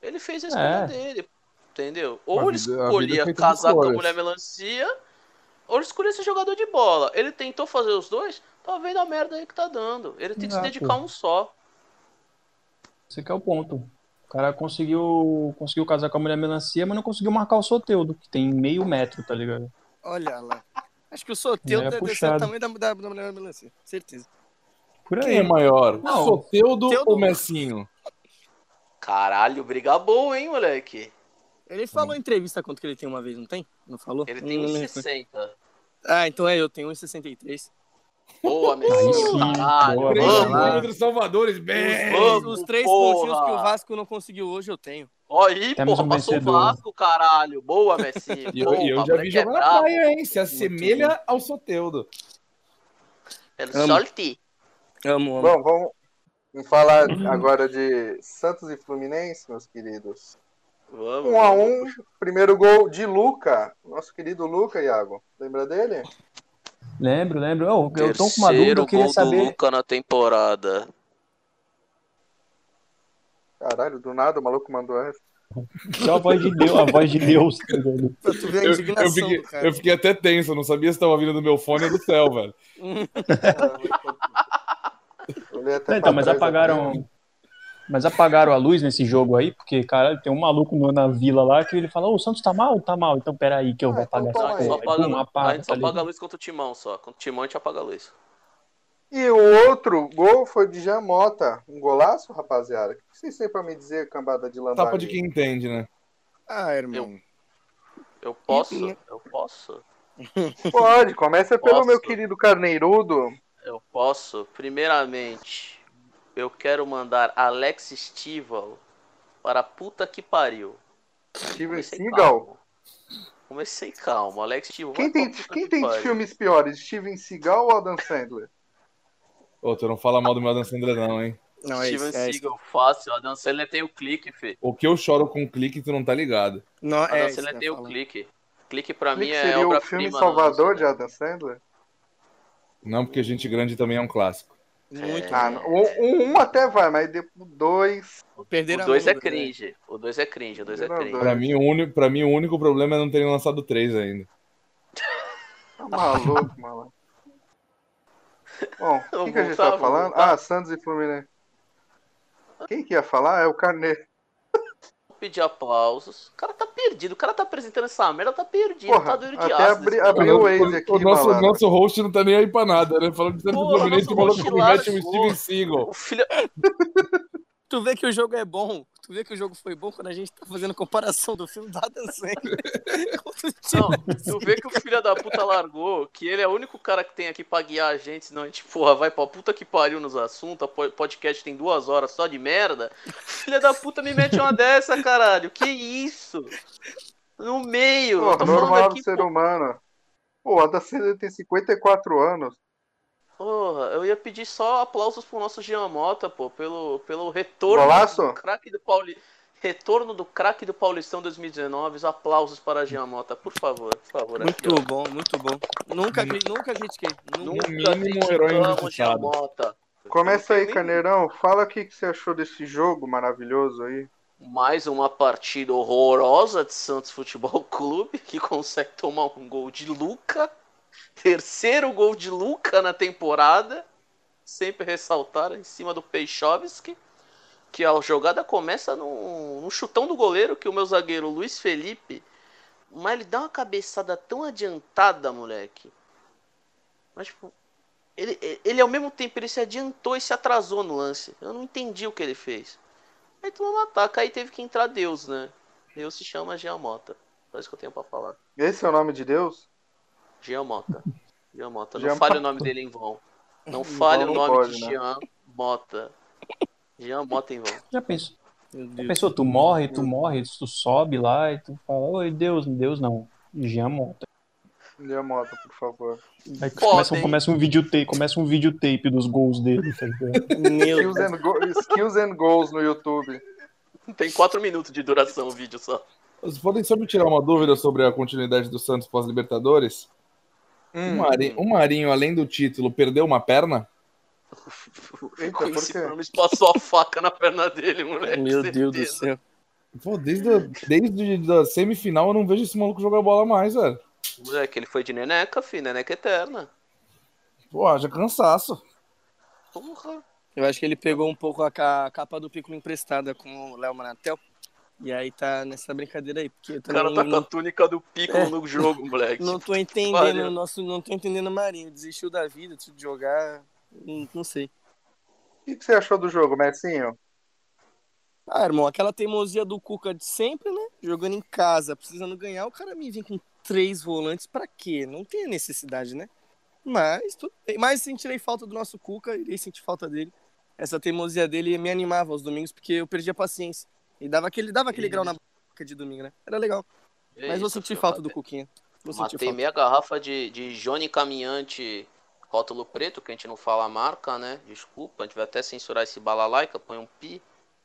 [SPEAKER 4] Ele fez a escolha
[SPEAKER 5] É.
[SPEAKER 4] dele. Entendeu?
[SPEAKER 2] A
[SPEAKER 4] Ou ele
[SPEAKER 2] vida- a vida é
[SPEAKER 4] escolhia
[SPEAKER 2] feita de
[SPEAKER 4] casar com a mulher melancia, ou ele escolhia ser jogador de bola. Ele tentou fazer os dois, tá vendo a merda aí que tá dando. Ele tem que se dedicar a um só.
[SPEAKER 5] Esse que é o ponto. O cara conseguiu, conseguiu casar com a mulher melancia, mas não conseguiu marcar o Soteudo, que tem meio metro, tá ligado?
[SPEAKER 6] Olha lá. Acho que o sorteio
[SPEAKER 5] É
[SPEAKER 6] deve ser o
[SPEAKER 5] puxado.
[SPEAKER 6] tamanho da, da, da mulher melancia. Certeza.
[SPEAKER 5] Por
[SPEAKER 2] Quem é
[SPEAKER 5] aí.
[SPEAKER 2] maior?
[SPEAKER 5] Não.
[SPEAKER 2] Soteudo
[SPEAKER 6] Teudo.
[SPEAKER 2] ou Messinho?
[SPEAKER 4] Caralho, briga boa, hein, moleque?
[SPEAKER 6] Ele falou em entrevista quanto que ele tem uma vez, não tem? Não falou?
[SPEAKER 4] Ele tem
[SPEAKER 6] Não
[SPEAKER 4] uns
[SPEAKER 6] me recordo.
[SPEAKER 4] 60.
[SPEAKER 6] Ah, então é, eu tenho 1,63.
[SPEAKER 4] Boa, Messinho,
[SPEAKER 5] sim,
[SPEAKER 4] caralho.
[SPEAKER 5] boa,
[SPEAKER 2] Três
[SPEAKER 5] boa.
[SPEAKER 4] Vamos.
[SPEAKER 2] contra os Salvadores, bem!
[SPEAKER 4] Vamos,
[SPEAKER 6] Os três
[SPEAKER 4] porra.
[SPEAKER 6] pontinhos que o Vasco não conseguiu hoje, eu tenho.
[SPEAKER 4] Ó aí,
[SPEAKER 5] Temos
[SPEAKER 4] porra,
[SPEAKER 5] um
[SPEAKER 4] passou o
[SPEAKER 5] vencedor.
[SPEAKER 4] Vasco, caralho. Boa, Messinho.
[SPEAKER 2] E eu, eu já vi
[SPEAKER 4] é
[SPEAKER 2] jogar na praia, hein? Se assemelha ao Soteudo.
[SPEAKER 4] Pelo
[SPEAKER 6] Amo.
[SPEAKER 4] sorte.
[SPEAKER 6] Amo, amo.
[SPEAKER 3] Bom, vamos vamos falar agora de Santos e Fluminense, meus queridos.
[SPEAKER 4] Vamos.
[SPEAKER 3] Um a um, primeiro gol de Luca, nosso querido Luca, Iago. Lembra dele?
[SPEAKER 5] Lembro, lembro. Oh, eu tô com uma dúvida, eu queria
[SPEAKER 4] gol do
[SPEAKER 5] saber.
[SPEAKER 4] Luca na temporada.
[SPEAKER 3] Caralho, do nada o maluco mandou essa.
[SPEAKER 5] Só a voz de Deus, a voz de Deus,
[SPEAKER 2] Eu, eu fiquei,
[SPEAKER 6] do
[SPEAKER 2] eu fiquei até tenso, eu não sabia se tava vindo do meu fone ou do céu, velho.
[SPEAKER 5] Então, mas
[SPEAKER 3] trás
[SPEAKER 5] apagaram. Mas apagaram a luz nesse jogo aí, porque, caralho, tem um maluco no- na vila lá que ele fala, ô, o Santos tá mal? Tá mal. Então peraí que eu vou apagar
[SPEAKER 3] toma
[SPEAKER 4] Não, a
[SPEAKER 5] essa
[SPEAKER 4] gente
[SPEAKER 3] aí.
[SPEAKER 4] só
[SPEAKER 5] porra.
[SPEAKER 4] apaga, a gente só
[SPEAKER 5] tá
[SPEAKER 4] apaga a luz contra o Timão só. Contra o Timão a gente apaga a luz.
[SPEAKER 3] E o outro gol foi de Jamota. Um golaço, rapaziada? O que vocês têm pra me dizer, cambada de landainha?
[SPEAKER 2] Tapa de quem entende, né?
[SPEAKER 6] Ah, irmão.
[SPEAKER 4] Eu posso?
[SPEAKER 6] Ih,
[SPEAKER 4] Eu posso?
[SPEAKER 3] Pode, começa pelo
[SPEAKER 4] Posso?
[SPEAKER 3] meu querido Carneirudo.
[SPEAKER 4] Eu posso. Primeiramente, eu quero mandar Alex Stival para a puta que pariu.
[SPEAKER 3] Steven
[SPEAKER 4] Comecei
[SPEAKER 3] Seagal.
[SPEAKER 4] calmo. Comecei calmo. Alex Stival.
[SPEAKER 3] Quem tem, quem
[SPEAKER 4] que
[SPEAKER 3] tem
[SPEAKER 4] pariu.
[SPEAKER 3] filmes piores, Steven Seagal ou Adam Sandler?
[SPEAKER 2] Ô, tu não fala mal do meu Adam Sandler, não, hein?
[SPEAKER 6] Não, é isso.
[SPEAKER 4] Steven
[SPEAKER 6] É isso.
[SPEAKER 4] Seagal, fácil. Adam Sandler tem o clique, fi.
[SPEAKER 2] O que eu choro com clique, tu não tá ligado.
[SPEAKER 6] Não,
[SPEAKER 4] Adam
[SPEAKER 6] é.
[SPEAKER 4] Sandler
[SPEAKER 6] que
[SPEAKER 4] tem o clique. Clique pra
[SPEAKER 3] é
[SPEAKER 4] mim é
[SPEAKER 3] seria o filme Salvador de. Adam Sandler?
[SPEAKER 2] Não, porque Gente Grande também é um clássico.
[SPEAKER 6] Muito.
[SPEAKER 3] Ah, não. um, um até vai, mas depois dois.
[SPEAKER 6] Perderam
[SPEAKER 4] O
[SPEAKER 6] a
[SPEAKER 4] 2
[SPEAKER 6] mão
[SPEAKER 4] é cringe. O 2 é cringe. O 2 é
[SPEAKER 3] Não,
[SPEAKER 4] cringe.
[SPEAKER 3] dois.
[SPEAKER 2] Pra mim, o único, pra mim, o único problema é não terem lançado três ainda.
[SPEAKER 3] Tá maluco, maluco. Bom, o que, que a gente
[SPEAKER 4] Tá
[SPEAKER 3] falando? Ah, Santos e Fluminense. Quem que ia falar? É o Carneiro.
[SPEAKER 4] Pedir aplausos. O cara tá perdido. O cara tá apresentando essa merda, tá perdido.
[SPEAKER 3] Porra,
[SPEAKER 4] tá doido de
[SPEAKER 3] até
[SPEAKER 4] aço.
[SPEAKER 3] abri-. Abriu o Waze aqui,
[SPEAKER 2] o nosso, nosso host não tá nem aí pra nada, né? Falando de Santos e Fluminense, o mete um
[SPEAKER 4] largou.
[SPEAKER 2] Steven Seagal.
[SPEAKER 4] O filho...
[SPEAKER 6] Tu vê que o jogo é bom. Tu vê que o jogo foi bom quando a gente tá fazendo comparação do filme do Adam Sandler.
[SPEAKER 4] Não, tu vê que o filho da puta largou, que ele é o único cara que tem aqui pra guiar a gente, senão a gente, porra, vai pra puta que pariu nos assuntos, a po- podcast tem duas horas só de merda. Filha da puta me mete uma dessa, caralho. Que isso? No meio.
[SPEAKER 3] Pô, normal
[SPEAKER 4] aqui,
[SPEAKER 3] do ser
[SPEAKER 4] pô,
[SPEAKER 3] humano. Pô, o Adam Sandler tem 54 anos.
[SPEAKER 4] Porra, eu ia pedir só aplausos pro nosso Jean Mota, pô, pelo, pelo retorno
[SPEAKER 3] Golaço?
[SPEAKER 4] do craque do Pauli... Retorno do craque do Paulistão 2019. Os aplausos para Jean Mota, por favor, por favor. aqui.
[SPEAKER 6] Muito bom, muito bom. Nunca, cri- nunca critiquei. Nunca.
[SPEAKER 4] Nunca
[SPEAKER 2] mínimo, um herói
[SPEAKER 4] criticamos Jean
[SPEAKER 2] injustiçado.
[SPEAKER 4] Mota.
[SPEAKER 3] Começa aí, Carneirão. Fala o que que você achou desse jogo maravilhoso aí.
[SPEAKER 4] Mais uma partida horrorosa de Santos Futebol Clube, que consegue tomar um gol de Luca. Terceiro gol de Luca na temporada. Sempre ressaltar em cima do Peixovski. Que a jogada começa num, chutão do goleiro que o meu zagueiro Luiz Felipe. Mas ele dá uma cabeçada tão adiantada, moleque. Mas, tipo, ele, ele ao mesmo tempo ele se adiantou e se atrasou no lance. Eu não entendi o que ele fez. Aí tomou um ataque, aí teve que entrar Deus, né? Deus se chama Giamota. Só isso que eu tenho pra falar.
[SPEAKER 3] Esse é o nome de Deus?
[SPEAKER 4] Giamota. Giamota. Não
[SPEAKER 3] Giamota.
[SPEAKER 4] fale o nome dele em vão. Não fale
[SPEAKER 3] Não
[SPEAKER 4] o nome
[SPEAKER 3] pode,
[SPEAKER 4] de
[SPEAKER 3] né?
[SPEAKER 4] Jean Mota. Jean Mota em vão.
[SPEAKER 5] Já pensou? Já pensou, tu morre, tu morre, tu sobe lá e tu fala, oi Deus, Deus não. Jean Mota.
[SPEAKER 3] Minha moto, por favor.
[SPEAKER 5] Aí começa, um- começa um videotape, começa um videotape dos gols dele, tá
[SPEAKER 3] Skills and, go- Skills and Goals no YouTube.
[SPEAKER 4] Tem 4 minutos de duração o vídeo só.
[SPEAKER 2] Vocês podem só me tirar uma dúvida sobre a continuidade do Santos pós-Libertadores? O,
[SPEAKER 3] Hum,
[SPEAKER 2] Marinho, o Marinho, além do título, perdeu uma perna?
[SPEAKER 3] Eita,
[SPEAKER 4] esse? Promes passou a faca na perna dele, moleque.
[SPEAKER 6] Meu Deus do
[SPEAKER 4] certeza.
[SPEAKER 6] céu.
[SPEAKER 2] Pô, desde a, desde a semifinal eu não vejo esse maluco jogar bola mais, velho.
[SPEAKER 4] Moleque, ele foi de neneca, fi. Neneca eterna.
[SPEAKER 2] Pô, haja cansaço.
[SPEAKER 4] Porra.
[SPEAKER 6] Eu acho que ele pegou um pouco a, ca- a capa do Piccolo emprestada com o Léo Manatel. E aí tá nessa brincadeira aí. Porque eu
[SPEAKER 4] O cara tá com a túnica do Piccolo no jogo, moleque.
[SPEAKER 6] não tô entendendo o nosso. Não tô entendendo o Marinho. Desistiu da vida, desistiu de jogar. Não, não sei.
[SPEAKER 3] O que que você achou do jogo, Messinho?
[SPEAKER 6] Ah, irmão, aquela teimosia do Cuca de sempre, né? Jogando em casa, precisando ganhar, o cara me vem com três volantes pra quê? Não tem necessidade, né? Mas, tudo bem. Mas sentirei falta do nosso Cuca, irei sentir falta dele. Essa teimosia dele me animava aos domingos, porque eu perdi a paciência. E dava aquele, dava aquele grau na boca de domingo, né? Era legal. Mas vou sentir falta do Cuquinha. Vou
[SPEAKER 4] Matei meia garrafa de, de Johnny Caminhante rótulo preto, que a gente não fala a marca, né? Desculpa, a gente vai até censurar esse balalaica, põe um pi.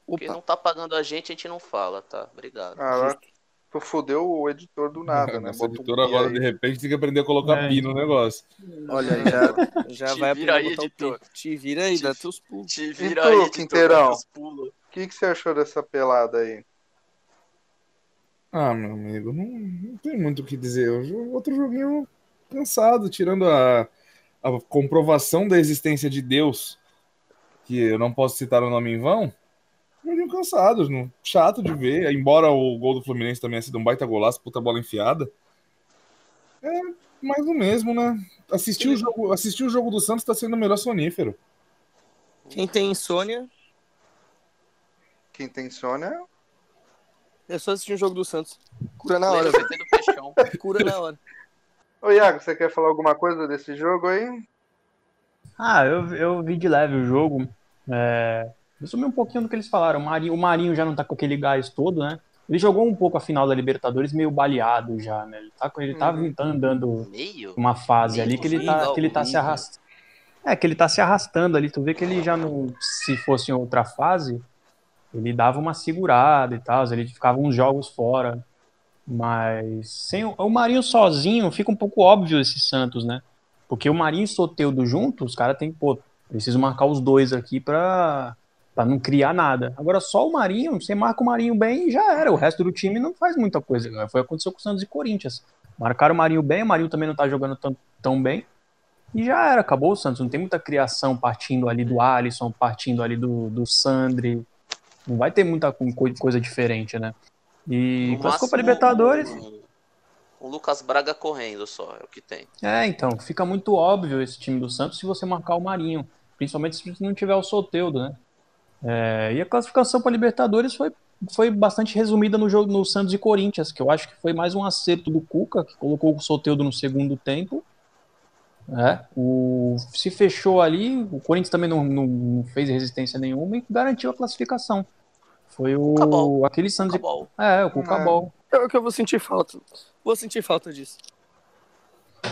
[SPEAKER 4] Porque
[SPEAKER 6] Opa,
[SPEAKER 4] não tá pagando a gente, a gente não fala, tá? Obrigado.
[SPEAKER 3] Ah, tu fudeu o editor do nada, né?
[SPEAKER 2] Nossa
[SPEAKER 3] Bota um
[SPEAKER 2] agora,
[SPEAKER 3] aí.
[SPEAKER 2] de repente, tem que aprender a colocar
[SPEAKER 5] É.
[SPEAKER 2] pi no negócio.
[SPEAKER 6] olha já, já vai aprender
[SPEAKER 4] aí,
[SPEAKER 6] a botar o
[SPEAKER 4] editor.
[SPEAKER 6] pi. Te vira aí,
[SPEAKER 4] Te-
[SPEAKER 6] dá teus pulos.
[SPEAKER 4] Te
[SPEAKER 3] E
[SPEAKER 4] vira
[SPEAKER 3] tu,
[SPEAKER 4] aí, editor,
[SPEAKER 3] Quinteirão?
[SPEAKER 4] dá teus pulos.
[SPEAKER 3] O que, que você achou dessa pelada aí?
[SPEAKER 2] Ah, meu amigo, não, não tem muito o que dizer. Outro joguinho cansado, tirando a, a comprovação da existência de Deus, que eu não posso citar o nome em vão. Joguinho cansado, não- chato de ver. Embora o gol do Fluminense também tenha sido um baita golaço, puta bola enfiada. É mais do mesmo, né? Assistir o jogo, assistir o jogo do Santos tá sendo o melhor sonífero.
[SPEAKER 6] Quem tem insônia,
[SPEAKER 3] Quem tem insônia?
[SPEAKER 6] é só assistir um jogo do Santos. Cura na hora. Cura na hora.
[SPEAKER 3] Ô, Iago, você quer falar alguma coisa desse jogo aí?
[SPEAKER 5] Ah, eu, eu vi de leve o jogo. É, eu sumi um pouquinho do que eles falaram. O Marinho, o Marinho já não tá com aquele gás todo, né? Ele jogou um pouco a final da Libertadores meio baleado já, né? Ele tá, ele tá,
[SPEAKER 3] Uhum.
[SPEAKER 5] tá andando
[SPEAKER 4] Meio?
[SPEAKER 5] uma fase
[SPEAKER 4] Meio
[SPEAKER 5] ali que ele tá, que ele tá se arrastando. É, que ele tá se arrastando ali. Tu vê que ele já não. Se fosse em outra fase, ele dava uma segurada e tal. Ele ficava uns jogos fora. Mas sem o, o Marinho sozinho, fica um pouco óbvio esse Santos, né? Porque o Marinho e o Soteldo juntos, os caras tem, pô, preciso marcar os dois aqui pra, pra não criar nada. Agora só o Marinho, você marca o Marinho bem e já era. O resto do time não faz muita coisa. Foi o que aconteceu com o Santos e Corinthians. Marcaram o Marinho bem, o Marinho também não tá jogando tão, tão bem. E já era, acabou o Santos. Não tem muita criação partindo ali do Alisson, partindo ali do, do Sandri. Não vai ter muita co- coisa diferente, né? E
[SPEAKER 4] No
[SPEAKER 5] classificou
[SPEAKER 4] máximo,
[SPEAKER 5] Libertadores.
[SPEAKER 4] Um, um Lucas Braga correndo só, é o que tem.
[SPEAKER 5] É, então, fica muito óbvio esse time do Santos se você marcar o Marinho. Principalmente se não tiver o Soteudo, né? É, e a classificação para Libertadores foi foi bastante resumida no jogo no Santos e Corinthians, que eu acho que foi mais um acerto do Cuca, que colocou o Soteudo no segundo tempo. É, o, se fechou ali, o Corinthians também não, não- não fez resistência nenhuma e garantiu a classificação. Foi o
[SPEAKER 4] Cabal.
[SPEAKER 5] aquele Santos.
[SPEAKER 4] Cabal.
[SPEAKER 5] É, o Cucabol.
[SPEAKER 6] É o que eu vou sentir falta. Vou sentir falta disso.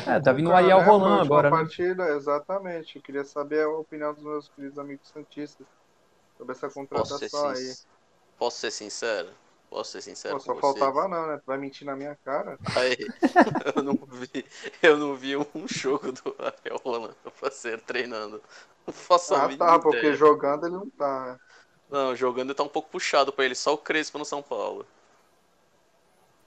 [SPEAKER 5] É, tá vindo o Ariel
[SPEAKER 3] né, foi a
[SPEAKER 5] Roland
[SPEAKER 3] última
[SPEAKER 5] agora. né?
[SPEAKER 3] partida, exatamente. Eu queria saber a opinião dos meus queridos amigos santistas sobre essa
[SPEAKER 4] Posso
[SPEAKER 3] contratação aí.
[SPEAKER 4] sin... Posso ser sincero? Posso ser sincero
[SPEAKER 3] Pô, só
[SPEAKER 4] com
[SPEAKER 3] faltava não, né? Tu vai mentir na minha cara.
[SPEAKER 4] Aí, eu não vi, eu não vi um jogo do Ariel ser treinando. Não faço a
[SPEAKER 3] Ah, tá, porque
[SPEAKER 4] ideia.
[SPEAKER 3] jogando ele não tá, né?
[SPEAKER 4] Não, jogando tá um pouco puxado pra ele, só o Crespo no São Paulo.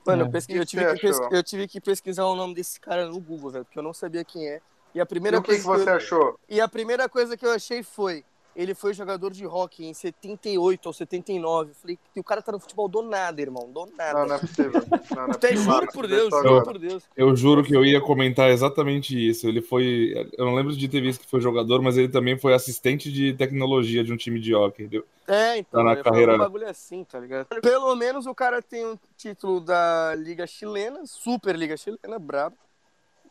[SPEAKER 6] Mano,
[SPEAKER 5] É.
[SPEAKER 6] eu,
[SPEAKER 3] que
[SPEAKER 6] eu tive
[SPEAKER 3] você
[SPEAKER 6] que pes-
[SPEAKER 3] achou?
[SPEAKER 6] eu tive que pesquisar o nome desse cara no Google, velho, porque eu não sabia quem é. E a
[SPEAKER 3] E
[SPEAKER 6] primeira
[SPEAKER 3] o que,
[SPEAKER 6] coisa
[SPEAKER 3] que você
[SPEAKER 6] eu-
[SPEAKER 3] achou?
[SPEAKER 6] E a primeira coisa que eu achei foi, ele foi jogador de hockey em 78 ou 79. Eu falei, que o cara tá no futebol do nada, irmão, do nada.
[SPEAKER 3] Não, não é possível. Não, não é
[SPEAKER 6] Até
[SPEAKER 3] possível.
[SPEAKER 6] juro por Deus,
[SPEAKER 3] Só
[SPEAKER 6] juro por Deus.
[SPEAKER 2] Eu juro que eu ia comentar exatamente isso. Ele foi. Eu não lembro de ter visto que foi jogador, mas ele também foi assistente de tecnologia de um time de hockey. entendeu?
[SPEAKER 6] É, então,
[SPEAKER 2] Tá na
[SPEAKER 6] eu falei,
[SPEAKER 2] carreira-
[SPEAKER 6] um bagulho assim, tá ligado? Pelo menos o cara tem um título da Liga Chilena, Super Liga Chilena, brabo.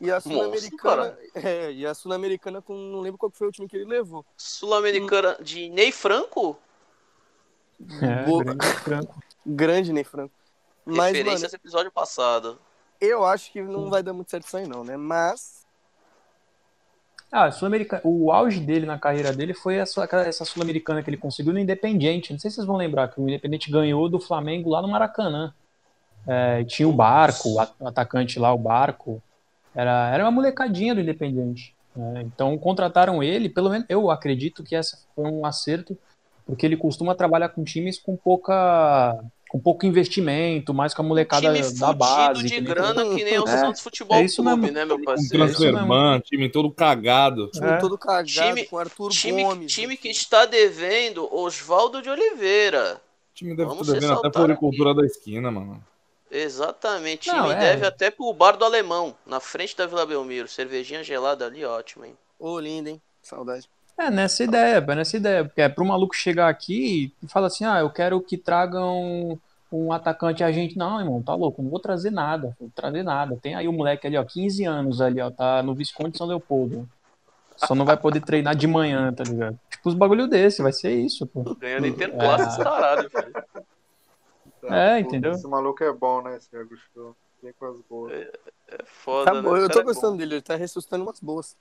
[SPEAKER 6] E a Sul-Americana. É, e a Sul-Americana com. Não lembro qual que foi o time que ele levou.
[SPEAKER 4] Sul-Americana de Ney Franco?
[SPEAKER 5] É,
[SPEAKER 6] Boa.
[SPEAKER 5] grande Franco.
[SPEAKER 6] Grande, Ney Franco. Mas,
[SPEAKER 4] Referência
[SPEAKER 6] mano,
[SPEAKER 4] ao episódio passado.
[SPEAKER 6] eu acho que não vai dar muito certo isso aí, não, né? Mas.
[SPEAKER 5] Ah, Sul-Americana, o auge dele na carreira dele foi essa, essa Sul-Americana que ele conseguiu no Independiente. Não sei se vocês vão lembrar que o Independiente ganhou do Flamengo lá no Maracanã. É, tinha o Barco, o atacante lá, o Barco. Era, era uma molecadinha do Independiente. né? então contrataram ele, pelo menos eu acredito que essa foi um acerto, porque ele costuma trabalhar com times com pouca com pouco investimento, mais com a molecada
[SPEAKER 4] Time
[SPEAKER 5] da base.
[SPEAKER 4] de
[SPEAKER 5] que nem-
[SPEAKER 4] grana que nem o
[SPEAKER 5] É,
[SPEAKER 4] Santos Futebol
[SPEAKER 5] é isso
[SPEAKER 4] Clube,
[SPEAKER 5] mesmo.
[SPEAKER 4] né, meu
[SPEAKER 2] Um
[SPEAKER 4] parceiro?
[SPEAKER 5] isso mesmo.
[SPEAKER 2] transferban, time todo cagado.
[SPEAKER 6] Time
[SPEAKER 5] É.
[SPEAKER 6] todo cagado,
[SPEAKER 4] Time-
[SPEAKER 6] com Arthur
[SPEAKER 4] Time,
[SPEAKER 6] Gomes.
[SPEAKER 4] time que está devendo Oswaldo de Oliveira.
[SPEAKER 2] O time deve
[SPEAKER 4] Vamos
[SPEAKER 2] estar devendo até floricultura da esquina, mano.
[SPEAKER 4] Exatamente.
[SPEAKER 5] Não, é.
[SPEAKER 4] deve até pro bar do Alemão, na frente da Vila Belmiro. Cervejinha gelada ali, ótimo, hein?
[SPEAKER 6] Ô, lindo, hein? Saudade.
[SPEAKER 5] É, nessa ideia, é nessa ideia. Porque é pro maluco chegar aqui e falar assim, ah, eu quero que tragam um atacante argentino. Não, irmão, tá louco, não vou trazer nada, não vou trazer nada. Tem aí o moleque ali, ó, 15 anos ali, ó, tá no Visconde de São Leopoldo. Só não vai poder treinar de manhã, tá ligado? Tipo, os bagulho desse, vai ser isso, pô.
[SPEAKER 4] Ganhando interclasses, caralho, velho.
[SPEAKER 5] É,
[SPEAKER 3] Pô,
[SPEAKER 5] entendeu?
[SPEAKER 3] Esse maluco é bom, né, esse Agostinho? Vem com as boas.
[SPEAKER 4] É foda,
[SPEAKER 6] Tá
[SPEAKER 4] né?
[SPEAKER 6] bom,
[SPEAKER 4] O
[SPEAKER 6] eu tô
[SPEAKER 4] é
[SPEAKER 6] gostando
[SPEAKER 4] bom.
[SPEAKER 6] dele, ele tá ressuscitando umas boas.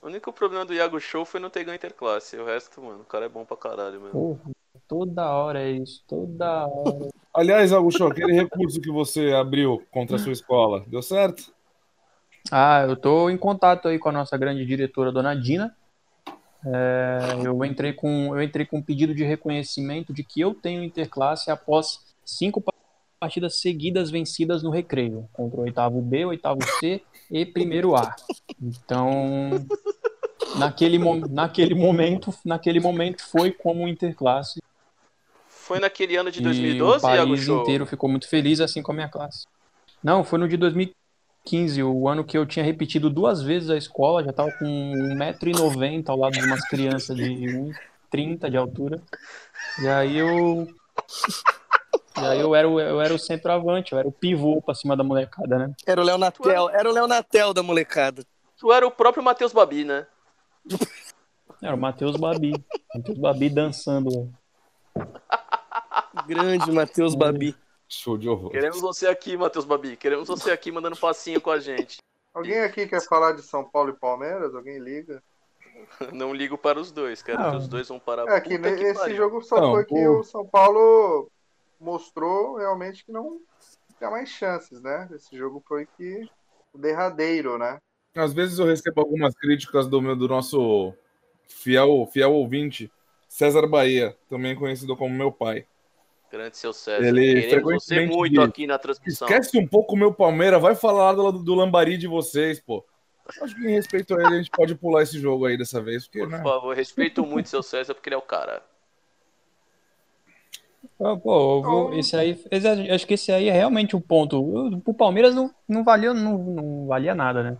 [SPEAKER 4] O único problema do Iago Show foi não ter ganho interclasse. O resto, mano, o cara é bom pra caralho mesmo.
[SPEAKER 5] Porra, toda hora é isso, toda hora.
[SPEAKER 2] Aliás, Augusto, aquele recurso que você abriu contra a sua escola, deu certo?
[SPEAKER 5] Ah, eu tô em contato aí com a nossa grande diretora, dona Dina. É, eu entrei com eu entrei com um pedido de reconhecimento de que eu tenho interclasse após cinco partidas seguidas vencidas no recreio, contra o oitavo B, o oitavo C e primeiro A. Então, naquele, mo- naquele momento, naquele momento foi como interclasse
[SPEAKER 4] Foi naquele ano de
[SPEAKER 5] e
[SPEAKER 4] 2012,
[SPEAKER 5] o
[SPEAKER 4] Iago
[SPEAKER 5] país inteiro ficou muito feliz assim com a minha classe. Não, foi no de 2015, o ano que eu tinha repetido duas vezes a escola, já tava com 1,90m ao lado de umas crianças de 1,30m de altura. E aí eu. E aí eu era, o- eu era o centroavante, eu era o pivô pra cima da molecada, né?
[SPEAKER 6] Era o Leonatel, era o Leonatel da molecada.
[SPEAKER 4] Tu era o próprio Matheus Babi, né?
[SPEAKER 5] Era o Matheus Babi. Matheus Babi dançando.
[SPEAKER 6] Grande Matheus Babi.
[SPEAKER 2] Show de horror.
[SPEAKER 4] Queremos você aqui, Matheus Babi. Queremos você aqui mandando passinho com a gente.
[SPEAKER 3] Alguém aqui quer falar de São Paulo e Palmeiras? Alguém liga?
[SPEAKER 4] Não ligo para os dois, que os dois vão para
[SPEAKER 3] É que
[SPEAKER 4] que
[SPEAKER 3] esse
[SPEAKER 4] pariu.
[SPEAKER 3] jogo só
[SPEAKER 2] Não,
[SPEAKER 3] foi que
[SPEAKER 2] o
[SPEAKER 3] São Paulo mostrou realmente que não tinha mais chances, né? Esse jogo foi que o derradeiro, né?
[SPEAKER 2] Às vezes eu recebo algumas críticas do, meu, do nosso fiel, fiel ouvinte, César Bahia, também conhecido como meu pai.
[SPEAKER 4] Grande seu César.
[SPEAKER 2] Ele
[SPEAKER 4] Queremos você
[SPEAKER 2] frequentemente
[SPEAKER 4] muito
[SPEAKER 2] diz,
[SPEAKER 4] aqui na transmissão.
[SPEAKER 2] Esquece um pouco o meu Palmeiras, vai falar do, do lambari de vocês, pô. Acho que em respeito a ele, a gente pode pular esse jogo aí dessa vez, porque,
[SPEAKER 4] Por
[SPEAKER 2] né?
[SPEAKER 4] favor, respeito muito seu César, porque ele é o cara.
[SPEAKER 5] Ah, Pô, eu vou- esse aí, esse- acho que esse aí é realmente o ponto. O o Palmeiras não, não valia, não, não valia nada, né?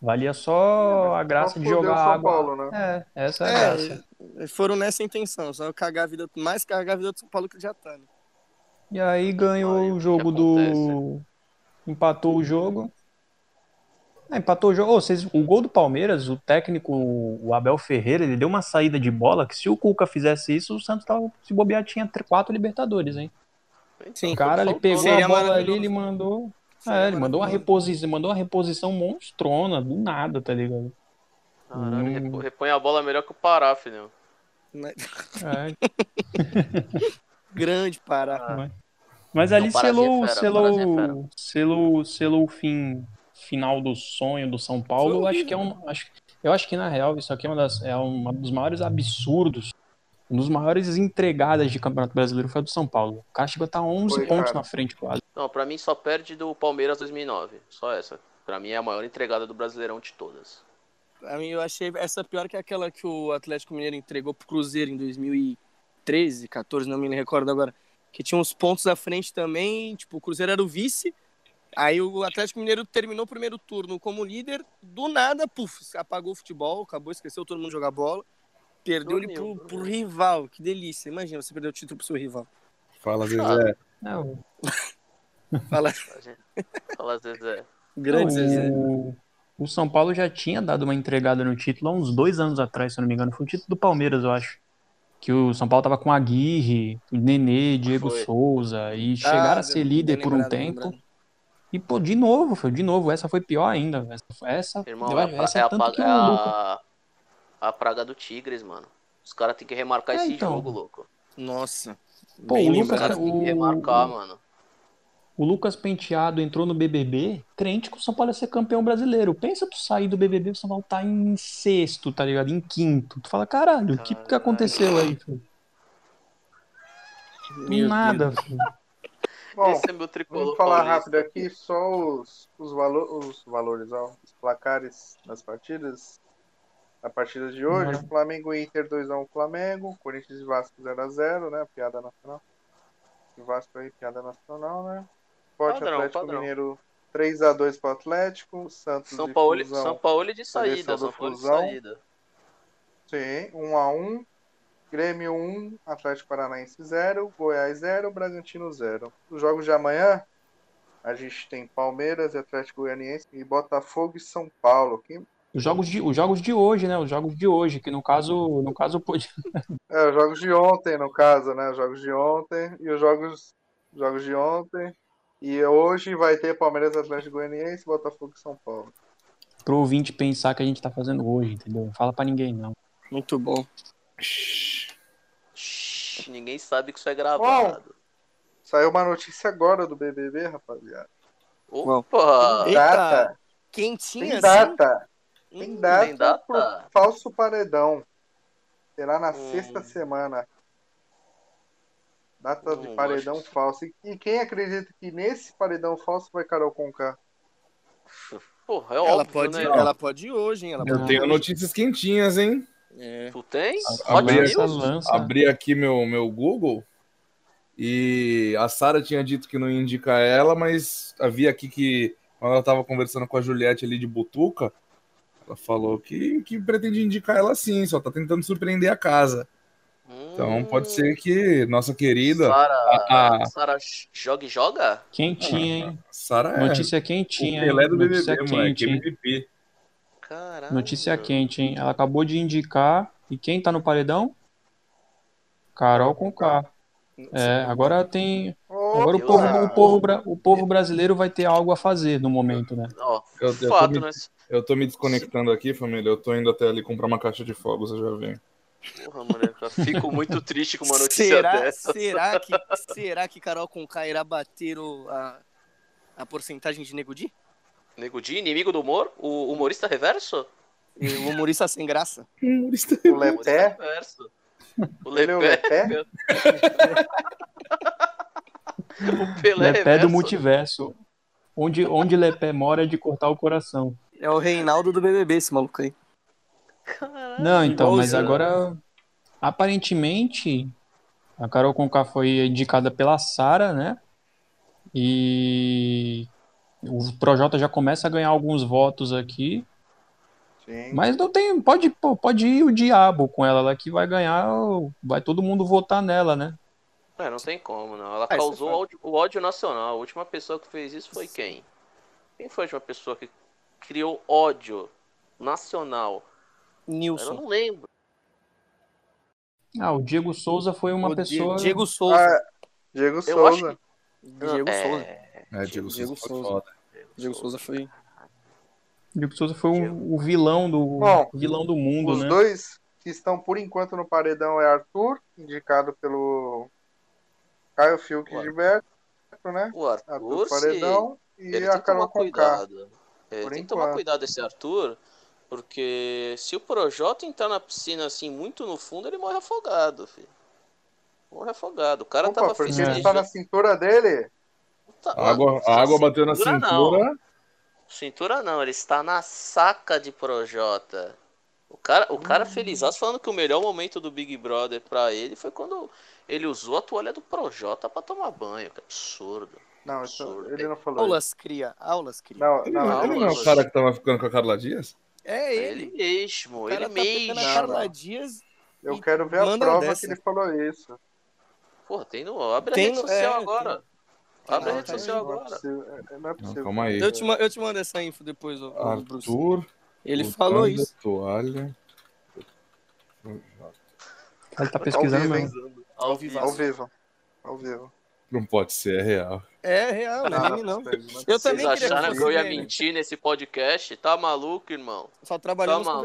[SPEAKER 5] Valia só a graça
[SPEAKER 3] só
[SPEAKER 5] de jogar
[SPEAKER 3] São
[SPEAKER 5] água.
[SPEAKER 3] Paulo, né?
[SPEAKER 5] É, essa é a graça.
[SPEAKER 6] É, foram nessa intenção, só cagar a vida, mais cagar a vida do São Paulo que já tá, né?
[SPEAKER 5] E aí ganhou
[SPEAKER 4] Aí, o
[SPEAKER 5] jogo do. Empatou o jogo. É, empatou o jogo. Ô, vocês, o gol do Palmeiras, o técnico, o Abel Ferreira, ele deu uma saída de bola que se o Cuca fizesse isso, o Santos tava, se bobear tinha tr- quatro Libertadores, hein?
[SPEAKER 6] Sim.
[SPEAKER 5] O cara, ele pegou
[SPEAKER 4] né?
[SPEAKER 6] Seria
[SPEAKER 5] a bola ali, ele mandou. É, ele mandou uma reposição, mandou uma reposição monstrona, do nada, tá ligado?
[SPEAKER 4] Caralho,
[SPEAKER 5] Hum.
[SPEAKER 4] repõe a bola melhor que o Pará, filho.
[SPEAKER 6] Né?
[SPEAKER 5] É,
[SPEAKER 6] Grande Pará.
[SPEAKER 5] Mas ali selou,
[SPEAKER 4] é
[SPEAKER 5] selou,
[SPEAKER 4] Pará é
[SPEAKER 5] selou, selou o fim final do sonho do São Paulo. Eu acho que é um, acho, eu acho que na real isso aqui é uma das, é um dos maiores absurdos, um dos maiores entregadas de Campeonato Brasileiro foi a do São Paulo. O cara chegou a estar 11
[SPEAKER 3] Foi,
[SPEAKER 5] pontos
[SPEAKER 3] cara.
[SPEAKER 5] na frente quase.
[SPEAKER 4] Não, pra mim só perde do Palmeiras 2009. Só essa. Pra mim é a maior entregada do Brasileirão de todas.
[SPEAKER 6] Pra mim, eu achei essa pior que aquela que o Atlético Mineiro entregou pro Cruzeiro em 2013, 14, não me recordo agora. Que tinha uns pontos à frente também, tipo, o Cruzeiro era o vice. Aí o Atlético Mineiro terminou o primeiro turno como líder, do nada, puf, apagou o futebol, acabou, esqueceu todo mundo jogar bola. Perdeu ele pro, pro rival, que delícia. Imagina você perder o título pro seu rival.
[SPEAKER 2] Fala, Zezé.
[SPEAKER 5] Não,
[SPEAKER 6] Fala,
[SPEAKER 4] Fala, Zezé.
[SPEAKER 6] grande Zezé.
[SPEAKER 5] o, o São Paulo já tinha dado uma entregada no título há uns dois anos atrás, se eu não me engano. Foi o título do Palmeiras, eu acho. Que o São Paulo tava com Aguirre, Nenê, Diego
[SPEAKER 4] Foi.
[SPEAKER 5] Souza, e chegaram a ser líder por um
[SPEAKER 6] lembrado,
[SPEAKER 5] tempo.
[SPEAKER 6] lembrado.
[SPEAKER 5] E, pô, de novo, foi de novo. Essa foi pior ainda. Essa, essa,
[SPEAKER 4] Irmão,
[SPEAKER 5] eu
[SPEAKER 4] é,
[SPEAKER 5] essa
[SPEAKER 4] é
[SPEAKER 5] é
[SPEAKER 4] a,
[SPEAKER 5] que
[SPEAKER 4] é
[SPEAKER 5] o Lucas.
[SPEAKER 4] a, a praga do Tigres, mano. Os caras têm que remarcar
[SPEAKER 5] É,
[SPEAKER 4] esse
[SPEAKER 5] então.
[SPEAKER 4] jogo, louco.
[SPEAKER 6] Nossa.
[SPEAKER 5] Pô,
[SPEAKER 6] bem
[SPEAKER 5] o
[SPEAKER 4] Os
[SPEAKER 5] Lucas-
[SPEAKER 4] caras têm que
[SPEAKER 5] o-
[SPEAKER 4] remarcar, mano.
[SPEAKER 5] O Lucas Penteado entrou no BBB crente que o São Paulo ia ser campeão brasileiro. Pensa tu sair do BBB, o São Paulo tá em sexto, tá ligado? Em quinto. Tu fala, caralho, o que, que aconteceu aí, filho?
[SPEAKER 6] Meu
[SPEAKER 5] Nada,
[SPEAKER 6] Deus.
[SPEAKER 5] filho.
[SPEAKER 3] Bom,
[SPEAKER 4] Esse é meu tricolor
[SPEAKER 3] vamos falar
[SPEAKER 4] paulista.
[SPEAKER 3] rápido aqui só os, os, valo, os valores, ó, os placares das partidas. A partida de hoje,
[SPEAKER 5] Bora.
[SPEAKER 3] Flamengo e Inter 2x1 Flamengo, Corinthians e Vasco 0x0, né? Piada nacional. E Vasco aí, piada nacional, né? Forte
[SPEAKER 4] Padrão,
[SPEAKER 3] Atlético
[SPEAKER 4] padrão.
[SPEAKER 3] Mineiro 3x2 pro Atlético, Santos
[SPEAKER 4] São
[SPEAKER 3] e
[SPEAKER 4] Paulo. São Paulo de saída, São Paulo de saída.
[SPEAKER 3] Sim, 1x1. Grêmio 1, Atlético Paranaense 0, Goiás 0, Bragantino 0. Os jogos de amanhã, a gente tem Palmeiras e Atlético Goianiense e Botafogo e São Paulo. Quem...
[SPEAKER 5] Os jogos, de, os jogos de hoje, né? Os jogos de hoje, que no caso, no caso pode.
[SPEAKER 3] É, os jogos de ontem, no caso, né? Os jogos de ontem e os jogos, jogos de ontem. E hoje vai ter Palmeiras, Atlético Goianiense, Botafogo e São Paulo.
[SPEAKER 5] Pro ouvinte pensar que a gente tá fazendo hoje, entendeu? Não fala pra ninguém, não.
[SPEAKER 6] Muito bom.
[SPEAKER 4] Ninguém sabe que isso é gravado.
[SPEAKER 3] Saiu uma notícia agora do BBB, rapaziada.
[SPEAKER 4] Opa!
[SPEAKER 6] Eita,
[SPEAKER 3] Data,
[SPEAKER 6] Quentinha
[SPEAKER 3] tem
[SPEAKER 6] assim?
[SPEAKER 3] data, tem
[SPEAKER 6] Hum,
[SPEAKER 3] data,
[SPEAKER 4] tem data?
[SPEAKER 3] pro falso paredão. Será na
[SPEAKER 4] Hum.
[SPEAKER 3] sexta semana. Data de
[SPEAKER 4] Hum,
[SPEAKER 3] paredão
[SPEAKER 4] gosto.
[SPEAKER 3] falso. E, quem acredita que nesse paredão falso vai Carol Conká?
[SPEAKER 4] Porra, é
[SPEAKER 6] Ela
[SPEAKER 4] óbvio,
[SPEAKER 6] pode,
[SPEAKER 4] né?
[SPEAKER 6] ela pode ir hoje, hein? Ela
[SPEAKER 2] Eu
[SPEAKER 6] pode
[SPEAKER 2] tenho
[SPEAKER 6] hoje.
[SPEAKER 2] notícias quentinhas, hein?
[SPEAKER 6] É.
[SPEAKER 4] Tu tem?
[SPEAKER 2] Abri-. Abri aqui meu, meu Google e a Sara tinha dito que não ia indicar ela, mas havia aqui que quando ela tava conversando com a Juliette ali de Butuca, ela falou que, que pretende indicar ela sim, só tá tentando surpreender a casa. Então pode ser que nossa querida
[SPEAKER 4] Sara,
[SPEAKER 2] a- a-
[SPEAKER 4] Sara joga e joga?
[SPEAKER 5] Quentinha, hein?
[SPEAKER 2] Sara é
[SPEAKER 5] Notícia
[SPEAKER 2] o
[SPEAKER 5] quentinha,
[SPEAKER 2] Pelé
[SPEAKER 5] hein?
[SPEAKER 2] do BBB, moleque? MVP.
[SPEAKER 4] Caralho.
[SPEAKER 5] Notícia quente, hein? Ela acabou de indicar. E quem tá no paredão? Carol com K. É, agora tem. Agora o povo, o, povo, bra- o povo brasileiro vai ter algo a fazer no momento, né?
[SPEAKER 2] Eu- eu tô
[SPEAKER 4] fato,
[SPEAKER 2] me-
[SPEAKER 4] né?
[SPEAKER 2] Eu tô me desconectando aqui, família. Eu tô indo até ali comprar uma caixa de fogos, eu já venho.
[SPEAKER 4] Porra, mano, eu fico muito triste com uma notícia
[SPEAKER 6] será,
[SPEAKER 4] dessa.
[SPEAKER 6] será que será que Carol Conká irá bater o, a, a porcentagem de Nego Di?
[SPEAKER 4] Nego Di, inimigo do humor? O humorista reverso?
[SPEAKER 6] E O humorista sem graça?
[SPEAKER 3] O
[SPEAKER 4] Humorista
[SPEAKER 3] Lepé?
[SPEAKER 4] reverso. O
[SPEAKER 3] Ele é o
[SPEAKER 4] Lepé.
[SPEAKER 3] Lepé?
[SPEAKER 4] O Pelé
[SPEAKER 5] Lepé do
[SPEAKER 4] reverso.
[SPEAKER 5] multiverso. Onde, onde Lepé mora é de cortar o coração.
[SPEAKER 6] É o Reinaldo do BBB, esse maluco aí.
[SPEAKER 5] Não, então, mas agora. Aparentemente, a Carol Conká foi indicada pela Sara, né? E o Projota já começa a ganhar alguns votos aqui.
[SPEAKER 3] Sim.
[SPEAKER 5] Mas não tem. Pode, pode ir o diabo com ela, ela que vai ganhar. Vai todo mundo votar nela, né?
[SPEAKER 4] É, não tem como, não. Ela
[SPEAKER 6] Ah, é
[SPEAKER 4] causou
[SPEAKER 6] fato.
[SPEAKER 4] ódio- o ódio nacional. A última pessoa que fez isso foi quem? Quem foi a última pessoa que criou ódio nacional? Eu
[SPEAKER 6] Nilson.
[SPEAKER 4] não lembro.
[SPEAKER 5] Ah, o Diego Souza foi uma
[SPEAKER 6] O
[SPEAKER 5] pessoa.
[SPEAKER 6] Diego Souza.
[SPEAKER 3] Ah, Diego
[SPEAKER 4] Eu
[SPEAKER 3] Souza.
[SPEAKER 4] acho
[SPEAKER 6] Diego
[SPEAKER 4] é,
[SPEAKER 6] Souza.
[SPEAKER 2] É, Diego,
[SPEAKER 6] Diego
[SPEAKER 2] Souza.
[SPEAKER 6] Diego Souza foi.
[SPEAKER 5] Diego Souza foi o, o vilão do
[SPEAKER 3] Bom,
[SPEAKER 5] vilão do mundo,
[SPEAKER 3] Os
[SPEAKER 5] né?
[SPEAKER 3] dois que estão por enquanto no paredão é Arthur, indicado pelo Caio Fiuk
[SPEAKER 4] Ué.
[SPEAKER 3] Gilberto, né?
[SPEAKER 4] O
[SPEAKER 3] Arthur
[SPEAKER 4] Arthur, se...
[SPEAKER 3] paredão e
[SPEAKER 4] ele
[SPEAKER 3] a
[SPEAKER 4] tem que tomar
[SPEAKER 3] Carol Conká.
[SPEAKER 4] cuidado. Ele
[SPEAKER 3] Por
[SPEAKER 4] tem que tomar
[SPEAKER 3] enquanto.
[SPEAKER 4] cuidado esse Arthur, porque se o Projota entrar na piscina assim, muito no fundo, ele morre afogado, filho. Morre afogado. O cara
[SPEAKER 3] Opa,
[SPEAKER 4] tava
[SPEAKER 3] porque
[SPEAKER 4] festejando.
[SPEAKER 3] ele tá na cintura dele.
[SPEAKER 4] Tá-
[SPEAKER 2] A água, a água bateu na
[SPEAKER 4] Cintura
[SPEAKER 2] cintura.
[SPEAKER 4] Não. Cintura não, ele está na saca de Projota. O cara, o
[SPEAKER 3] Hum.
[SPEAKER 4] cara feliz falando que o melhor momento do Big Brother pra ele foi quando ele usou a toalha do Projota pra tomar banho. Que absurdo.
[SPEAKER 3] Não, isso, ele não falou. isso.
[SPEAKER 6] Aulas cria, aulas cria.
[SPEAKER 3] Não,
[SPEAKER 2] Ele
[SPEAKER 3] não,
[SPEAKER 2] não,
[SPEAKER 3] ele
[SPEAKER 2] não é o cara que tava ficando com a Carla Dias?
[SPEAKER 6] É
[SPEAKER 4] Ele,
[SPEAKER 6] ele.
[SPEAKER 4] mesmo,
[SPEAKER 6] O cara
[SPEAKER 4] ele
[SPEAKER 6] tá pegando a
[SPEAKER 4] mesmo.
[SPEAKER 6] Carla Dias.
[SPEAKER 3] Eu quero ver a prova
[SPEAKER 6] dessa.
[SPEAKER 3] que ele falou isso.
[SPEAKER 4] Porra, tem no. Abre
[SPEAKER 6] Tem
[SPEAKER 4] a rede
[SPEAKER 6] no-
[SPEAKER 4] social
[SPEAKER 6] é,
[SPEAKER 4] agora.
[SPEAKER 6] tem.
[SPEAKER 4] Abre a rede
[SPEAKER 6] tá
[SPEAKER 4] social
[SPEAKER 3] Não é
[SPEAKER 4] agora.
[SPEAKER 3] possível. é- Não é possível.
[SPEAKER 2] calma aí.
[SPEAKER 6] Eu te, eu te mando essa info depois, ô.
[SPEAKER 2] Arthur.
[SPEAKER 6] Ele falou isso.
[SPEAKER 2] Toalha.
[SPEAKER 5] Ele tá pesquisando mesmo.
[SPEAKER 4] Ao vivo.
[SPEAKER 3] Ao vivo. Ao vivo.
[SPEAKER 2] Não pode ser, é real.
[SPEAKER 6] É real, não é meme não.
[SPEAKER 3] é
[SPEAKER 6] Eu
[SPEAKER 4] Vocês
[SPEAKER 6] também que
[SPEAKER 4] acharam que eu ia mentir nesse podcast? Tá maluco, irmão?
[SPEAKER 6] Só
[SPEAKER 4] Tá
[SPEAKER 6] trabalhamos com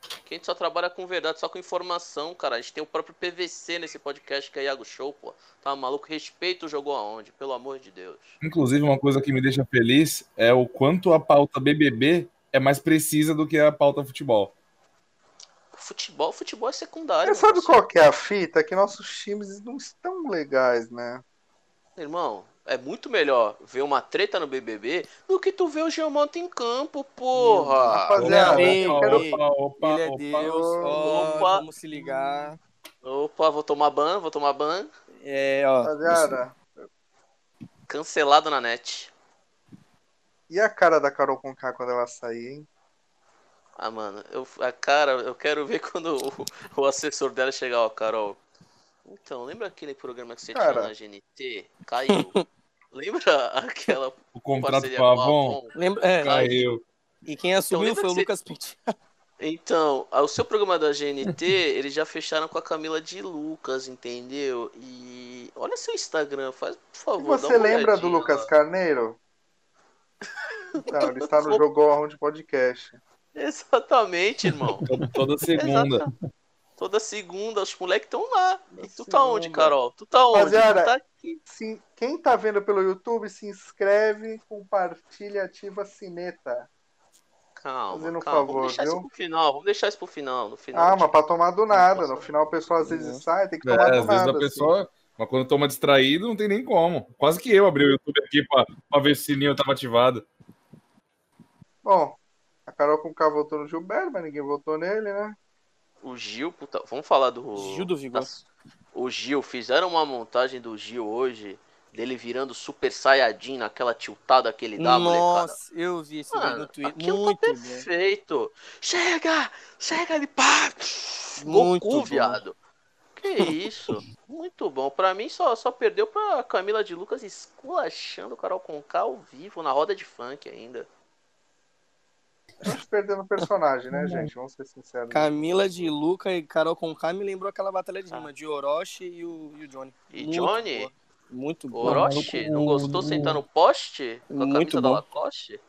[SPEAKER 4] maluco?
[SPEAKER 6] verdade.
[SPEAKER 4] Quem só trabalha com verdade, só com informação, cara. A gente tem o próprio PVC nesse podcast que é Iago Show, pô. Tá maluco? Respeito o jogou aonde, pelo amor de Deus.
[SPEAKER 2] Inclusive, uma coisa que me deixa feliz é o quanto a pauta BBB é mais precisa do que a pauta futebol.
[SPEAKER 4] Futebol, futebol é secundário.
[SPEAKER 3] Mas sabe qual que é a fita? Que nossos times não estão legais, né?
[SPEAKER 4] Irmão, é muito melhor ver uma treta no BBB do que tu ver o Geomanta em campo, porra.
[SPEAKER 3] Rapaziada,
[SPEAKER 6] ei,
[SPEAKER 2] opa,
[SPEAKER 6] Ele é Deus,
[SPEAKER 4] Opa.
[SPEAKER 6] vamos se ligar.
[SPEAKER 4] Opa, vou tomar ban, vou tomar ban.
[SPEAKER 6] É, ó.
[SPEAKER 3] Rapaziada,
[SPEAKER 4] Cancelado na net.
[SPEAKER 3] e a cara da Carol Conká quando ela sair, hein?
[SPEAKER 4] Ah, mano, eu, a cara, eu quero ver quando o, o assessor dela chegar, ó, Carol. Então, lembra aquele programa que você
[SPEAKER 3] Cara.
[SPEAKER 4] tinha na GNT? Caiu. lembra aquela
[SPEAKER 2] O contrato com a Avon
[SPEAKER 4] Avon?
[SPEAKER 6] Lembra, é,
[SPEAKER 2] caiu.
[SPEAKER 6] e quem assumiu
[SPEAKER 4] lembra
[SPEAKER 6] foi o
[SPEAKER 4] você-
[SPEAKER 6] Lucas Pinto.
[SPEAKER 4] Então, o seu programa da GNT, eles já fecharam com a Camila de Lucas, entendeu? E olha seu Instagram, faz, por
[SPEAKER 3] E
[SPEAKER 4] favor, dá
[SPEAKER 3] você
[SPEAKER 4] uma
[SPEAKER 3] lembra do Lucas
[SPEAKER 4] lá.
[SPEAKER 3] Carneiro? Não, ele está no Jogou Aonde podcast.
[SPEAKER 4] Exatamente, irmão.
[SPEAKER 2] Toda- segunda.
[SPEAKER 4] Exata- Toda segunda, os moleques estão lá.
[SPEAKER 3] Toda
[SPEAKER 4] E tu tá onde. Carol? Tu tá onde?
[SPEAKER 3] Rapaziada,
[SPEAKER 4] Tu tá aqui.
[SPEAKER 3] Sim, quem tá vendo pelo YouTube, se inscreve, compartilha, ativa a sineta.
[SPEAKER 4] Calma,
[SPEAKER 3] Fazendo um
[SPEAKER 4] calma.
[SPEAKER 3] favor,
[SPEAKER 4] vamos deixar isso
[SPEAKER 3] viu?
[SPEAKER 4] pro final. Vamos deixar isso pro final. No final
[SPEAKER 3] Ah,
[SPEAKER 4] te-
[SPEAKER 3] mas pra tomar do nada. No final o pessoal às vezes sai, tem que
[SPEAKER 2] É,
[SPEAKER 3] tomar do
[SPEAKER 2] às vezes a pessoa. Mas quando toma distraído, não tem nem como. Quase que eu abri o YouTube aqui pra, pra ver se o sininho tava ativado.
[SPEAKER 3] assim. Bom, a Carol com K votou no Gilberto, mas ninguém votou nele, né?
[SPEAKER 4] O Gil, puta, vamos falar do.
[SPEAKER 6] Gil do Vigor.
[SPEAKER 4] das- O Gil, fizeram uma montagem do Gil hoje, dele virando Super Saiyajin naquela tiltada que ele dá, molecada.
[SPEAKER 6] Nossa, eu vi esse
[SPEAKER 4] Mano,
[SPEAKER 6] no Twitter.
[SPEAKER 4] aquilo
[SPEAKER 6] Muito
[SPEAKER 4] tá perfeito. Chega! Chega de pá!
[SPEAKER 6] Muito
[SPEAKER 4] Goku,
[SPEAKER 6] bom.
[SPEAKER 4] viado. Que isso? Muito bom. Pra mim só, só perdeu pra Camila de Lucas esculachando o Carol Conká ao vivo, na roda de funk ainda.
[SPEAKER 3] Acho perdendo o personagem, né, gente? Vamos ser sinceros.
[SPEAKER 6] Camila de Luca e Carol Conká me lembrou aquela batalha de rima de Orochi e o, e o Johnny.
[SPEAKER 4] E
[SPEAKER 6] Muito
[SPEAKER 4] Johnny?
[SPEAKER 6] boa. Muito bom.
[SPEAKER 4] Orochi? Não gostou
[SPEAKER 5] o-
[SPEAKER 4] sentar no poste? Com a
[SPEAKER 6] Muito
[SPEAKER 4] camisa da. Lacoste?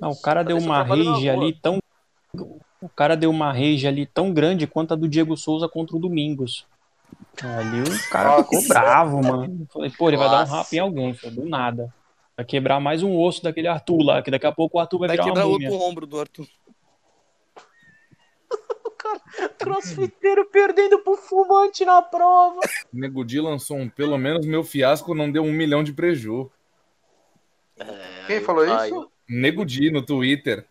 [SPEAKER 5] Não, o cara
[SPEAKER 4] Tá
[SPEAKER 5] deu uma rage
[SPEAKER 4] rua.
[SPEAKER 5] ali tão. O cara deu uma rage ali tão grande quanto a do Diego Souza contra o Domingos. Ali o cara
[SPEAKER 3] Nossa.
[SPEAKER 5] ficou bravo, mano. Falei, pô, ele vai dar um
[SPEAKER 4] Nossa.
[SPEAKER 5] rap em alguém, falei, do nada. Vai quebrar mais um osso daquele Arthur lá, que daqui a pouco o Arthur vai
[SPEAKER 6] Vai
[SPEAKER 5] virar uma
[SPEAKER 6] quebrar
[SPEAKER 5] múmia.
[SPEAKER 6] outro ombro do Arthur.
[SPEAKER 4] Crossfiteiro perdendo pro fumante na prova.
[SPEAKER 2] Nego Di lançou um, pelo menos meu fiasco não deu um milhão de preju.
[SPEAKER 3] Quem falou isso?
[SPEAKER 2] Nego Di no Twitter.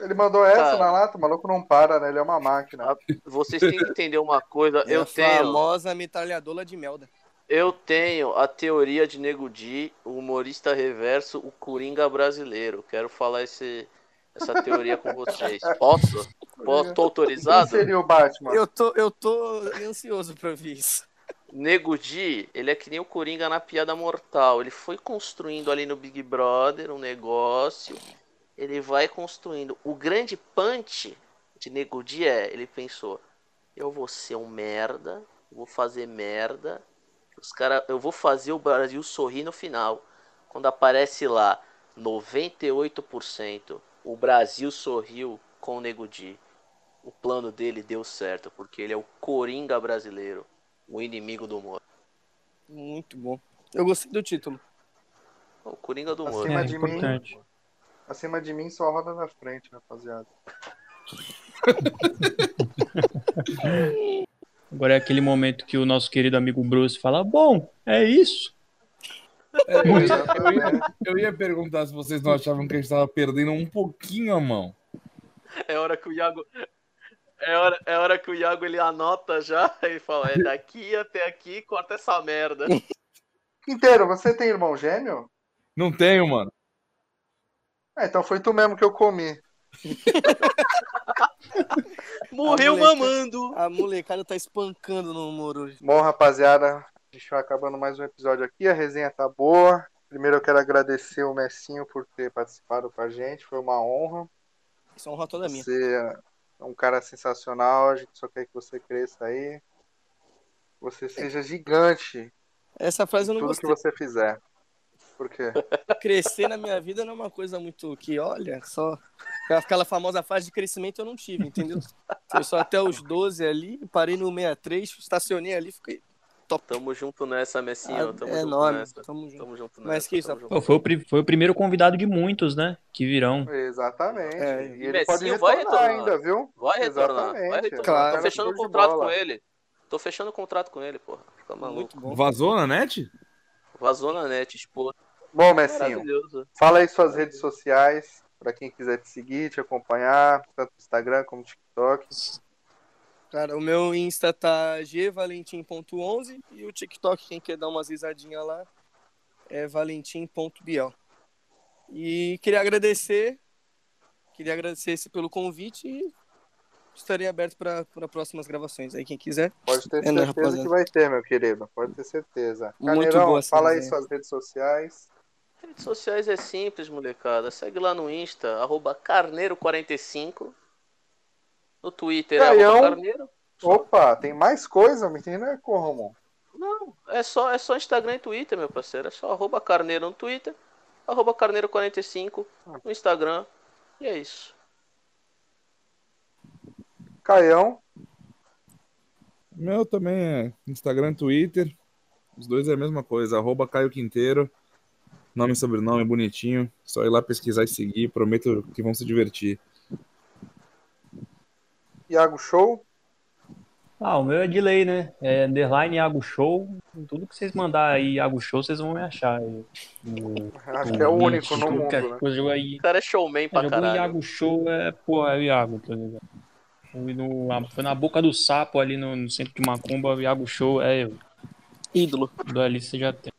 [SPEAKER 3] Ele mandou essa
[SPEAKER 4] Cara.
[SPEAKER 3] na lata, o maluco não para, né? Ele é uma máquina.
[SPEAKER 4] Vocês têm que entender uma coisa.
[SPEAKER 6] É
[SPEAKER 4] Eu
[SPEAKER 6] a
[SPEAKER 4] tenho,
[SPEAKER 6] famosa metralhadora de Melda.
[SPEAKER 4] Eu tenho a teoria de Nego Di, o humorista reverso, o Coringa brasileiro. Quero falar esse, essa teoria com vocês. Posso? Posso? Tô
[SPEAKER 3] Quem
[SPEAKER 4] autorizado?
[SPEAKER 3] seria o Batman?
[SPEAKER 6] Eu tô, eu tô ansioso pra ver isso.
[SPEAKER 4] Nego Di, ele é que nem o Coringa na piada mortal. Ele foi construindo ali no Big Brother um negócio. Ele vai construindo. O grande punch de Nego Di é, ele pensou, eu vou ser um merda, vou fazer merda. Os cara, eu vou fazer o Brasil sorrir no final. Quando aparece lá 98%, o Brasil sorriu com o Nego Di. O plano dele deu certo, porque ele é o Coringa brasileiro, o inimigo do humor.
[SPEAKER 6] Muito bom. Eu gostei do título.
[SPEAKER 4] O Coringa do humor.
[SPEAKER 3] Acima
[SPEAKER 5] É
[SPEAKER 3] de
[SPEAKER 5] importante.
[SPEAKER 3] mim. Acima de mim só roda na frente, rapaziada.
[SPEAKER 5] Agora é aquele momento que o nosso querido amigo Bruce fala: Bom, é isso.
[SPEAKER 2] É, eu, ia, eu ia perguntar se vocês não achavam que a gente tava perdendo um pouquinho a mão.
[SPEAKER 4] É hora que o Iago. É hora, é hora que o Iago ele anota já e fala: é daqui até aqui, corta essa merda.
[SPEAKER 3] Quinteiro, você tem irmão gêmeo?
[SPEAKER 2] Não tenho, mano.
[SPEAKER 3] Ah, então foi tu mesmo que eu comi.
[SPEAKER 4] Morreu
[SPEAKER 6] moleque.
[SPEAKER 4] mamando.
[SPEAKER 6] A molecada tá espancando no humor hoje.
[SPEAKER 3] Bom, rapaziada, a gente vai acabando mais um episódio aqui. A resenha tá boa. Primeiro eu quero agradecer o Messinho por ter participado com a gente. Foi uma honra.
[SPEAKER 6] Isso é honra toda minha.
[SPEAKER 3] Você é um cara sensacional. A gente só quer que você cresça aí. Você seja gigante
[SPEAKER 6] Essa frase eu não
[SPEAKER 3] tudo que
[SPEAKER 6] gostei.
[SPEAKER 3] você fizer. Por quê?
[SPEAKER 6] Crescer na minha vida não é uma coisa muito que, olha, só. Aquela famosa fase de crescimento eu não tive, entendeu? Foi só até os 12 ali, parei no 63, estacionei ali, fiquei. Top.
[SPEAKER 4] Tamo junto nessa, Messinho. Tamo
[SPEAKER 6] é
[SPEAKER 4] junto
[SPEAKER 6] nóis,
[SPEAKER 4] nessa.
[SPEAKER 6] tamo junto.
[SPEAKER 4] Tamo junto
[SPEAKER 6] Mas
[SPEAKER 4] nessa.
[SPEAKER 6] que isso,
[SPEAKER 4] tamo junto.
[SPEAKER 5] Pô, foi, o, foi o primeiro convidado de muitos, né? Que virão.
[SPEAKER 3] Exatamente.
[SPEAKER 6] É,
[SPEAKER 3] e ele
[SPEAKER 4] Messinho
[SPEAKER 3] pode
[SPEAKER 4] vai
[SPEAKER 3] retornar
[SPEAKER 4] retornar.
[SPEAKER 3] ainda, viu?
[SPEAKER 4] Vai retornar, vai
[SPEAKER 3] Exatamente.
[SPEAKER 4] retornar.
[SPEAKER 6] Claro.
[SPEAKER 4] Tô fechando o contrato com ele. Tô fechando o contrato com ele, porra. Fica maluco.
[SPEAKER 6] Muito bom.
[SPEAKER 2] Vazou na net?
[SPEAKER 4] Vazou na net, expô.
[SPEAKER 3] Bom, Messinho, fala aí suas redes sociais, pra quem quiser te seguir, te acompanhar, tanto no Instagram como no TikTok.
[SPEAKER 6] Cara, o meu Insta tá gvalentim.11 e o TikTok, quem quer dar umas risadinhas lá, é valentim.biel. E queria agradecer, queria agradecer esse pelo convite e estarei aberto para próximas gravações aí, quem quiser.
[SPEAKER 3] Pode ter
[SPEAKER 6] É, né,
[SPEAKER 3] certeza
[SPEAKER 6] rapaziada?
[SPEAKER 3] que vai ter, meu querido. Pode ter certeza.
[SPEAKER 6] Muito boa
[SPEAKER 3] fala aí suas redes sociais.
[SPEAKER 4] Redes sociais é simples, molecada. Segue lá no Insta, arroba carneiro45. No Twitter é
[SPEAKER 3] Caião.
[SPEAKER 4] arroba carneiro.
[SPEAKER 3] Opa, tem mais coisa, menino? É como?
[SPEAKER 4] Não, é só, é só Instagram e Twitter, meu parceiro. É só arroba carneiro no Twitter, arroba carneiro45 no Instagram. E é isso.
[SPEAKER 3] Caião.
[SPEAKER 2] Meu também é Instagram, Twitter. Os dois é a mesma coisa. Arroba Caio Quinteiro. Nome e sobrenome bonitinho. Só ir lá pesquisar e seguir. Prometo que vão se divertir.
[SPEAKER 3] Iago Show.
[SPEAKER 5] Ah, o meu é de lei, né? É underline Iago Show. Tudo que vocês mandar aí, Iago Show, vocês vão me achar. aí. No-
[SPEAKER 3] Acho que é o único no mundo, né?
[SPEAKER 5] coisa, aí.
[SPEAKER 4] O cara é showman pra
[SPEAKER 5] Jogou
[SPEAKER 4] caralho.
[SPEAKER 5] Iago Show, é, pô, é o Iago, tá ligado? Foi, no, foi na boca do sapo ali no, no centro de Macumba, o Iago Show, é eu.
[SPEAKER 6] Ídolo.
[SPEAKER 5] Dali você já tem.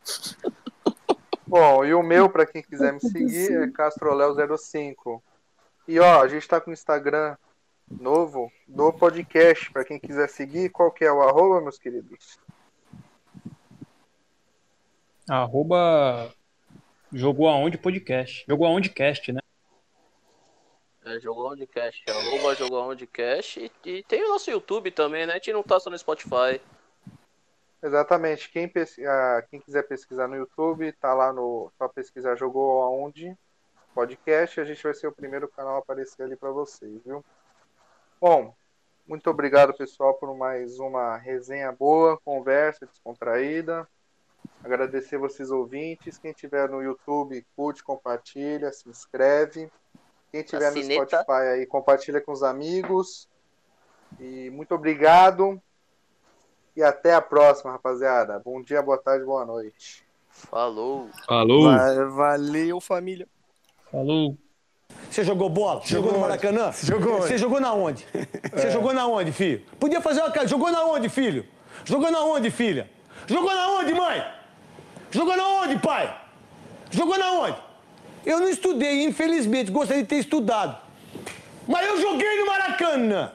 [SPEAKER 3] Bom, e o meu, pra quem quiser me seguir, é CastroLeo05. E ó, a gente tá com o Instagram novo do podcast, pra quem quiser seguir, qual que é o arroba, meus queridos?
[SPEAKER 5] Arroba jogou aonde podcast. Jogou aonde cast, né?
[SPEAKER 4] É, jogou onde cash. Arroba jogou onde cash. E, e tem o nosso YouTube também, né? A gente não tá só no Spotify.
[SPEAKER 3] Exatamente. Quem, pes- ah, quem quiser pesquisar no YouTube, tá lá no. Só pesquisar Jogou Aonde podcast. A gente vai ser o primeiro canal a aparecer ali para vocês, viu? Bom, muito obrigado, pessoal, por mais uma resenha boa, conversa descontraída. Agradecer vocês ouvintes. Quem tiver no YouTube, curte, compartilha, se inscreve. Quem tiver no. Spotify aí, compartilha com os amigos. E muito obrigado. E até a próxima, rapaziada. Bom dia, boa tarde, boa noite.
[SPEAKER 4] Falou.
[SPEAKER 2] Falou!
[SPEAKER 6] Va- Valeu, família.
[SPEAKER 5] Falou.
[SPEAKER 1] Você jogou bola? Jogou no Maracanã? Jogou. Você jogou na onde? Você jogou na onde, filho? Podia fazer uma cara. Jogou na onde, filho? Jogou na onde, filha? Jogou na onde, mãe? Jogou na onde, pai? Jogou na onde? Eu não estudei, infelizmente. Gostaria de ter estudado. Mas eu joguei no Maracanã.